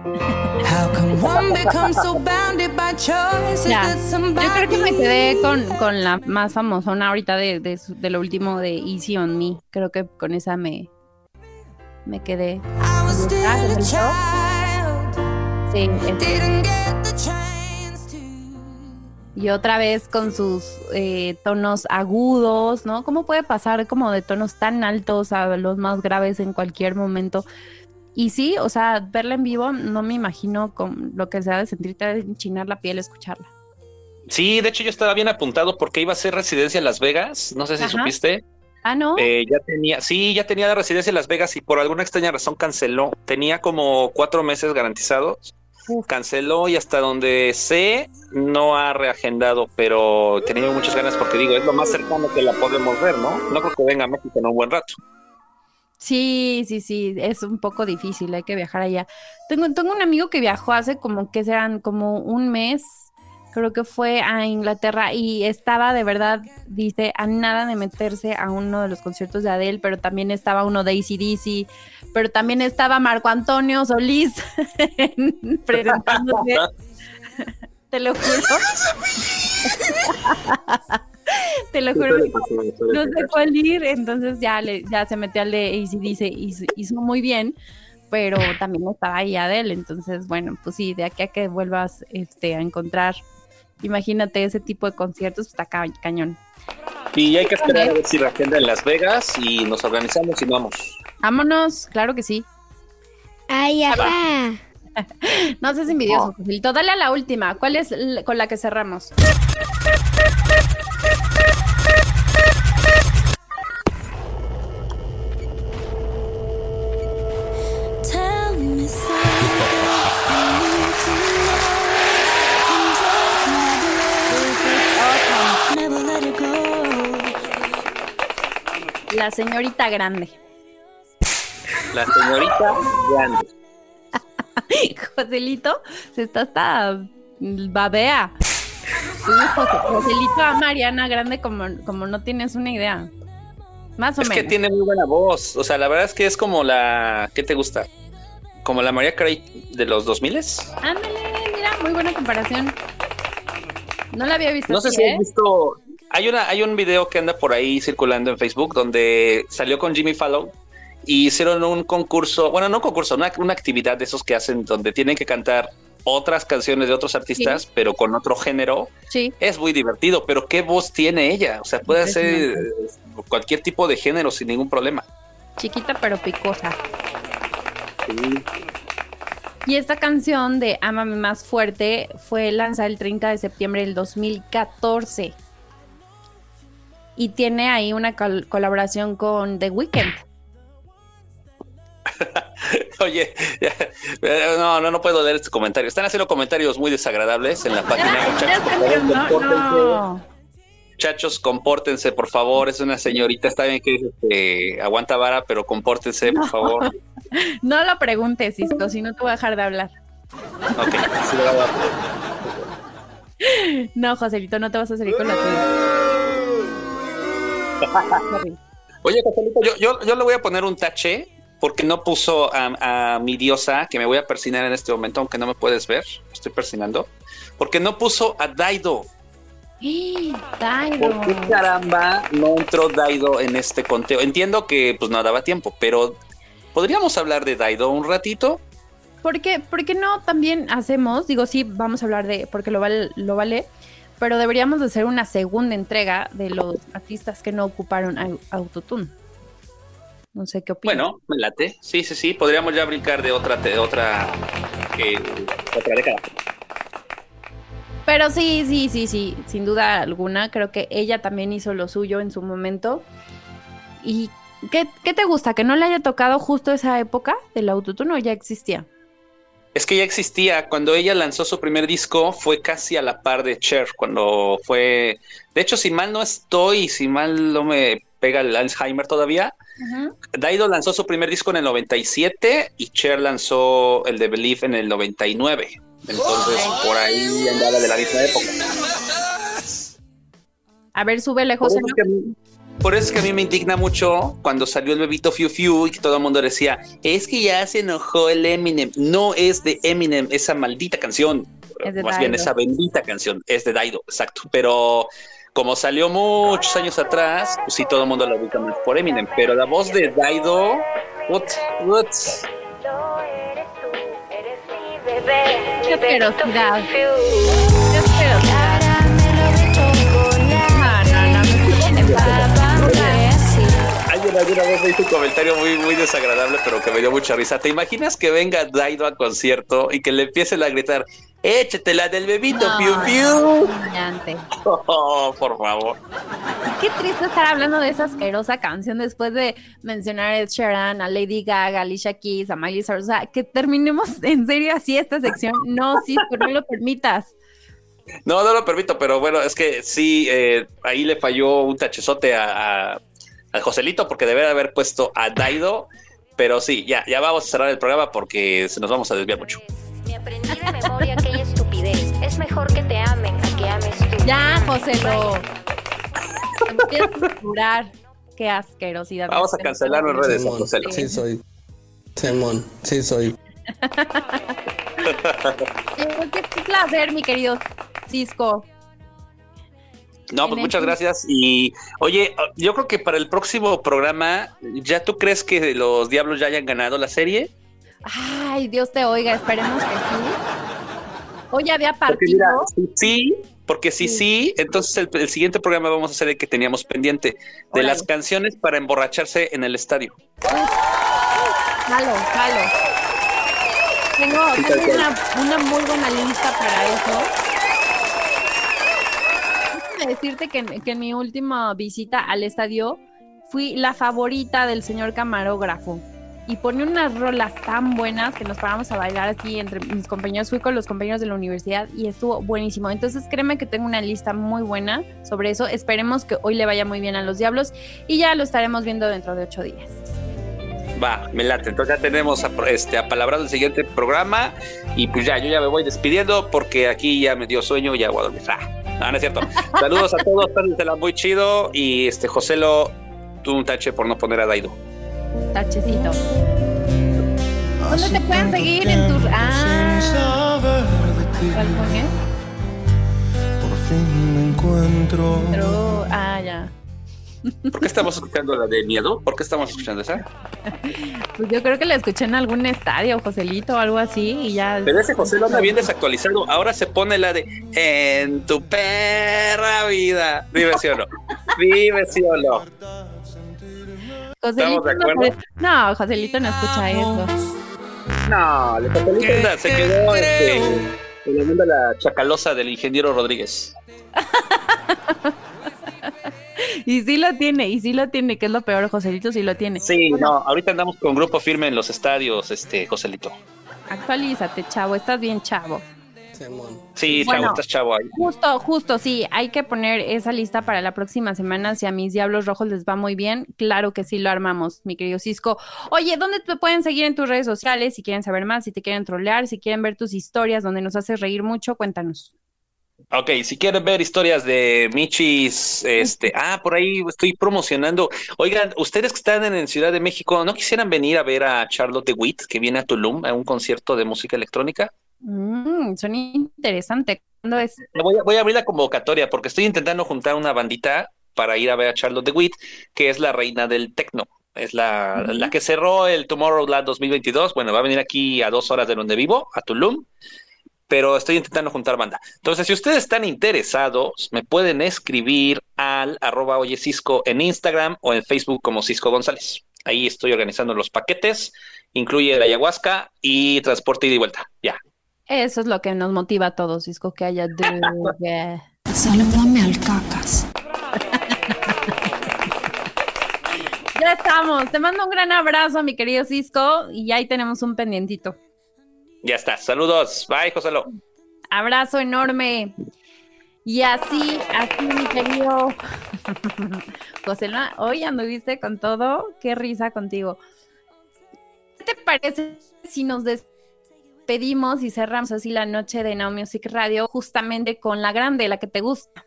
G: How can one become so bounded by choices
A: Ya.
G: that
A: Yo creo que me quedé con, con la más famosona ahorita de, de, de lo último de Easy on Me. Creo que con esa me, me quedé.
G: I was
A: y otra vez con sus eh, tonos agudos, ¿no? ¿Cómo puede pasar como de tonos tan altos a los más graves en cualquier momento? Y sí, o sea, verla en vivo no me imagino con lo que sea de sentirte enchinar la piel escucharla.
B: Sí, de hecho yo estaba bien apuntado porque iba a hacer residencia en Las Vegas. No sé si
A: Ajá.
B: supiste.
A: Ah, ¿no?
B: Eh, ya tenía, sí, ya tenía la residencia en Las Vegas y por alguna extraña razón canceló. Tenía como cuatro meses garantizados. Canceló y hasta donde sé no ha reagendado, pero tenía muchas ganas porque digo, es lo más cercano que la podemos ver, ¿no? No creo que venga a México en un buen rato.
A: Sí, sí, sí, es un poco difícil, hay que viajar allá. Tengo, tengo un amigo que viajó hace como que serán como un mes, creo que fue a Inglaterra y estaba de verdad, dice, a nada de meterse a uno de los conciertos de Adele, pero también estaba uno de ACDC, pero también estaba Marco Antonio Solís presentándose. Te lo juro. Te lo juro. no sé cuál ir, entonces ya, le, ya se metió al de ACDC y hizo, hizo muy bien, pero también estaba ahí Adele, entonces bueno, pues sí, de aquí a que vuelvas este, a encontrar, imagínate ese tipo de conciertos, está ca- cañón.
B: Y hay que esperar a ver si reagenda en Las Vegas y nos organizamos y vamos.
A: Vámonos, claro que sí.
K: Ay, ajá.
A: No seas envidioso, Joselito. Dale a la última, ¿cuál es con la que cerramos?
E: Tell me something
A: La señorita grande.
B: La señorita grande.
A: Joselito se está hasta babea. Sí, José- Joselito a Mariana Grande como, como no tienes una idea. Más o
B: Es que
A: menos.
B: tiene muy buena voz. O sea, la verdad es que es como la. ¿Qué te gusta? Como la María Carey de los 2000
A: Ándale, mira, muy buena comparación. No la había visto.
B: No sé
A: así,
B: si
A: ¿eh?
B: has visto. Hay, una, hay un video que anda por ahí circulando en Facebook donde salió con Jimmy Fallon y hicieron un concurso. Bueno, no concurso, una, una actividad de esos que hacen donde tienen que cantar otras canciones de otros artistas, pero con otro género.
A: Sí.
B: Es muy divertido, pero qué voz tiene ella. O sea, puede hacer eh, cualquier tipo de género sin ningún problema.
A: Chiquita pero picosa. Y esta canción de Ámame más fuerte fue lanzada el 30 de septiembre del 2014. Y tiene ahí una col- colaboración con The Weeknd.
B: Oye, ya, eh, no, no, no puedo leer este comentario. Están haciendo comentarios muy desagradables en la página. Muchachos,
A: No, no.
B: Muchachos, compórtense, por favor. Es una señorita, está bien que este, aguanta vara, pero compórtense, por favor.
A: No lo preguntes, Cisco, si no te voy a dejar de hablar.
B: Ok, sí,
A: No, Joselito, no te vas a salir con la tuya.
B: Oye, Joselito, yo, yo, yo le voy a poner un tache porque no puso a, a mi diosa, que me voy a persinar en este momento, aunque no me puedes ver, estoy persinando, porque no puso a Daido.
A: Daido.
B: ¿Por qué caramba no entró Daido en este conteo? Entiendo que pues no daba tiempo, pero ¿podríamos hablar de Daido un ratito?
A: ¿Por qué, por qué no también hacemos? Digo, sí, vamos a hablar de, porque lo vale, lo vale, pero deberíamos de hacer una segunda entrega de los artistas que no ocuparon au- autotune. No sé qué opinas.
B: Bueno, me late. Sí, sí, sí. Podríamos ya brincar de otra, de otra, eh, otra década.
A: Pero sí, sí, sí, sí, sin duda alguna. Creo que ella también hizo lo suyo en su momento. ¿Y qué, qué te gusta? ¿Que no le haya tocado justo esa época del autotune o ya existía?
B: Es que ya existía. Cuando ella lanzó su primer disco, fue casi a la par de Cher. Cuando fue. De hecho, si mal no estoy, si mal no me pega el Alzheimer todavía, Daido lanzó su primer disco en el 97 y Cher lanzó el de Believe en el 99. Entonces, por ahí andaba de la misma época.
A: A ver, súbele, José.
B: que a mí- por eso es que a mí me indigna mucho cuando salió el bebito Fiu Fiu y que todo el mundo decía, es que ya se enojó el Eminem. No es de Eminem esa maldita canción.
A: Es de
B: Más bien esa bendita canción. Es de Daido, exacto. Pero como salió muchos años atrás, pues sí, todo el mundo la ubica más por Eminem. Pero la voz de Daido, what, what?
A: Qué. Qué.
B: Alguna vez me hizo un comentario muy, muy desagradable, pero que me dio mucha risa. ¿Te imaginas que venga Daido a concierto y que le empiecen a gritar, échate la del bebito,
A: No,
B: piu piu? Oh, por favor.
A: Qué triste estar hablando de esa asquerosa canción después de mencionar a Ed Sheeran, a Lady Gaga, a Alicia Keys, a Miley Cyrus. O sea, que terminemos en serio así esta sección. No, sí, pero no lo permitas.
B: No, no lo permito, pero bueno, es que sí, eh, ahí le falló un tachezote a, a, a Joselito porque debe de haber puesto a Daido. Pero sí, ya, ya vamos a cerrar el programa porque se nos vamos a desviar mucho.
L: Me aprendí de memoria aquella estupidez. Es mejor que te amen a que ames tú.
A: Ya, José, lo. Empiezas a jurar. Qué asquerosidad.
B: Vamos a cancelarlo en redes,
M: Simón,
B: Joselo.
M: sí soy. Simón, sí soy.
A: Qué, qué placer, mi querido Cisco.
B: No, pues muchas gracias. Y oye, yo creo que para el próximo programa, ¿ya tú crees que los Diablos ya hayan ganado la serie?
A: Ay, Dios te oiga, esperemos que sí. Hoy había
B: Porque
A: partido.
B: mira, sí, porque si sí, entonces el, el siguiente programa vamos a hacer el que teníamos pendiente de las canciones para emborracharse en el estadio.
A: Jalo, jalo. Tengo,
B: Sí,
A: tengo una, una muy buena lista para eso. Déjame decirte que, en- que en mi última visita al estadio fui la favorita del señor camarógrafo. Y pone unas rolas tan buenas que nos paramos a bailar aquí entre mis compañeros. Fui con los compañeros de la universidad y estuvo buenísimo. Entonces créeme que tengo una lista muy buena sobre eso. Esperemos que hoy le vaya muy bien a los diablos y ya lo estaremos viendo dentro de ocho días.
B: Va, me late. Entonces ya tenemos a, este, apalabrado el siguiente programa. Y pues ya, yo ya me voy despidiendo porque aquí ya me dio sueño y ya voy a dormir. Ah, no, no es cierto. Saludos a todos, pásensela muy chido. Y este, Joselo, tú un tache por no poner a Daido.
A: Tachecito. ¿Dónde te pueden seguir en tus... Ah, ¿cuál fue?
G: Por fin me encuentro.
A: Pero- Ah, ya.
B: ¿Por qué estamos escuchando la de miedo? ¿Por qué estamos escuchando esa?
A: Pues yo creo que la escuché en algún estadio, Joselito o algo así, y ya.
B: Pero ese José lo anda bien desactualizado. Ahora se pone la de En tu perra vida. Dime sí o no. Dime sí o no.
A: Joselito
B: ¿Estamos de
A: no
B: acuerdo?
A: No, Joselito no escucha eso.
B: No, le Joselito se quedó este, en el mundo de la chacalosa del ingeniero Rodríguez.
A: Y sí lo tiene, y sí lo tiene, que es lo peor, Joselito sí lo tiene.
B: Sí, no, ahorita andamos con grupo firme en los estadios, este, Joselito.
A: Actualízate, chavo, estás bien chavo.
B: Sí,
A: Bueno.
B: chavo, estás chavo ahí.
A: Justo, justo, sí, hay que poner esa lista para la próxima semana. Si a mis Diablos Rojos les va muy bien, claro que sí lo armamos, mi querido Cisco. Oye, ¿dónde te pueden seguir en tus redes sociales? Si quieren saber más, si te quieren trolear, si quieren ver tus historias donde nos haces reír mucho, cuéntanos.
B: Ok, si quieren ver historias de Michis, este, ah, por ahí estoy promocionando. Oigan, ustedes que están en, en Ciudad de México, ¿no quisieran venir a ver a Charlotte Witt, que viene a Tulum a un concierto de música electrónica?
A: Mm, son interesante. ¿Cuándo es?
B: Voy a, voy a abrir la convocatoria porque estoy intentando juntar una bandita para ir a ver a Charlotte DeWitt, que es la reina del tecno. Es la, la que cerró el Tomorrowland 2022. Bueno, va a venir aquí a dos horas de donde vivo, a Tulum, pero estoy intentando juntar banda. Entonces, si ustedes están interesados, me pueden escribir al arroba oye Cisco en Instagram o en Facebook como Cisco González. Ahí estoy organizando los paquetes, incluye la ayahuasca y transporte ida y vuelta. Ya.
A: Eso es lo que nos motiva a todos, Cisco, que haya droga.
H: Salúdame al cacas.
A: Ya estamos. Te mando un gran abrazo, mi querido Cisco, y ahí tenemos un pendientito.
B: Ya está. Saludos. Bye, Joselo.
A: Abrazo enorme. Y así, así, mi querido José, Luis, hoy anduviste con todo. Qué risa contigo. ¿Qué te parece si nos despedimos y cerramos así la noche de Now Music Radio justamente con la grande, la que te gusta?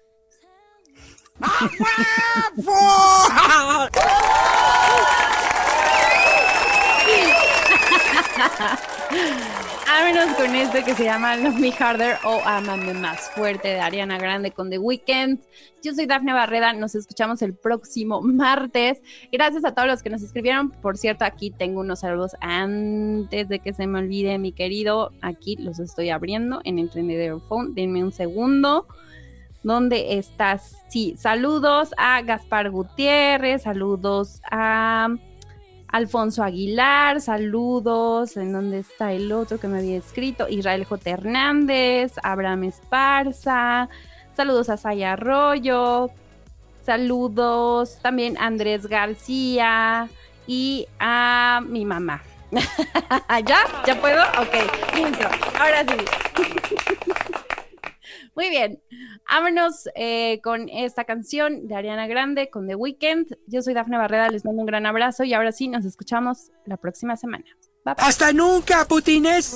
A: Vámonos con este que se llama Love Me Harder o Amame Más Fuerte de Ariana Grande con The Weeknd. Yo soy Dafne Barreda, nos escuchamos el próximo martes. Gracias a todos los que nos escribieron. Por cierto, aquí tengo unos saludos antes de que se me olvide, mi querido. Aquí los estoy abriendo en el Trendedero Phone. Denme un segundo. ¿Dónde estás? Sí, saludos a Gaspar Gutiérrez, saludos a Alfonso Aguilar, saludos. ¿En dónde está el otro que me había escrito? Israel J. Hernández, Abraham Esparza, saludos a Saya Arroyo, saludos también a Andrés García y a mi mamá. ¿Ya? ¿Ya puedo? Ok. Ahora sí. Muy bien, vámonos eh, con esta canción de Ariana Grande con The Weeknd. Yo soy Dafne Barreda, les mando un gran abrazo y ahora sí nos escuchamos la próxima semana. Bye, bye.
G: ¡Hasta nunca, putines!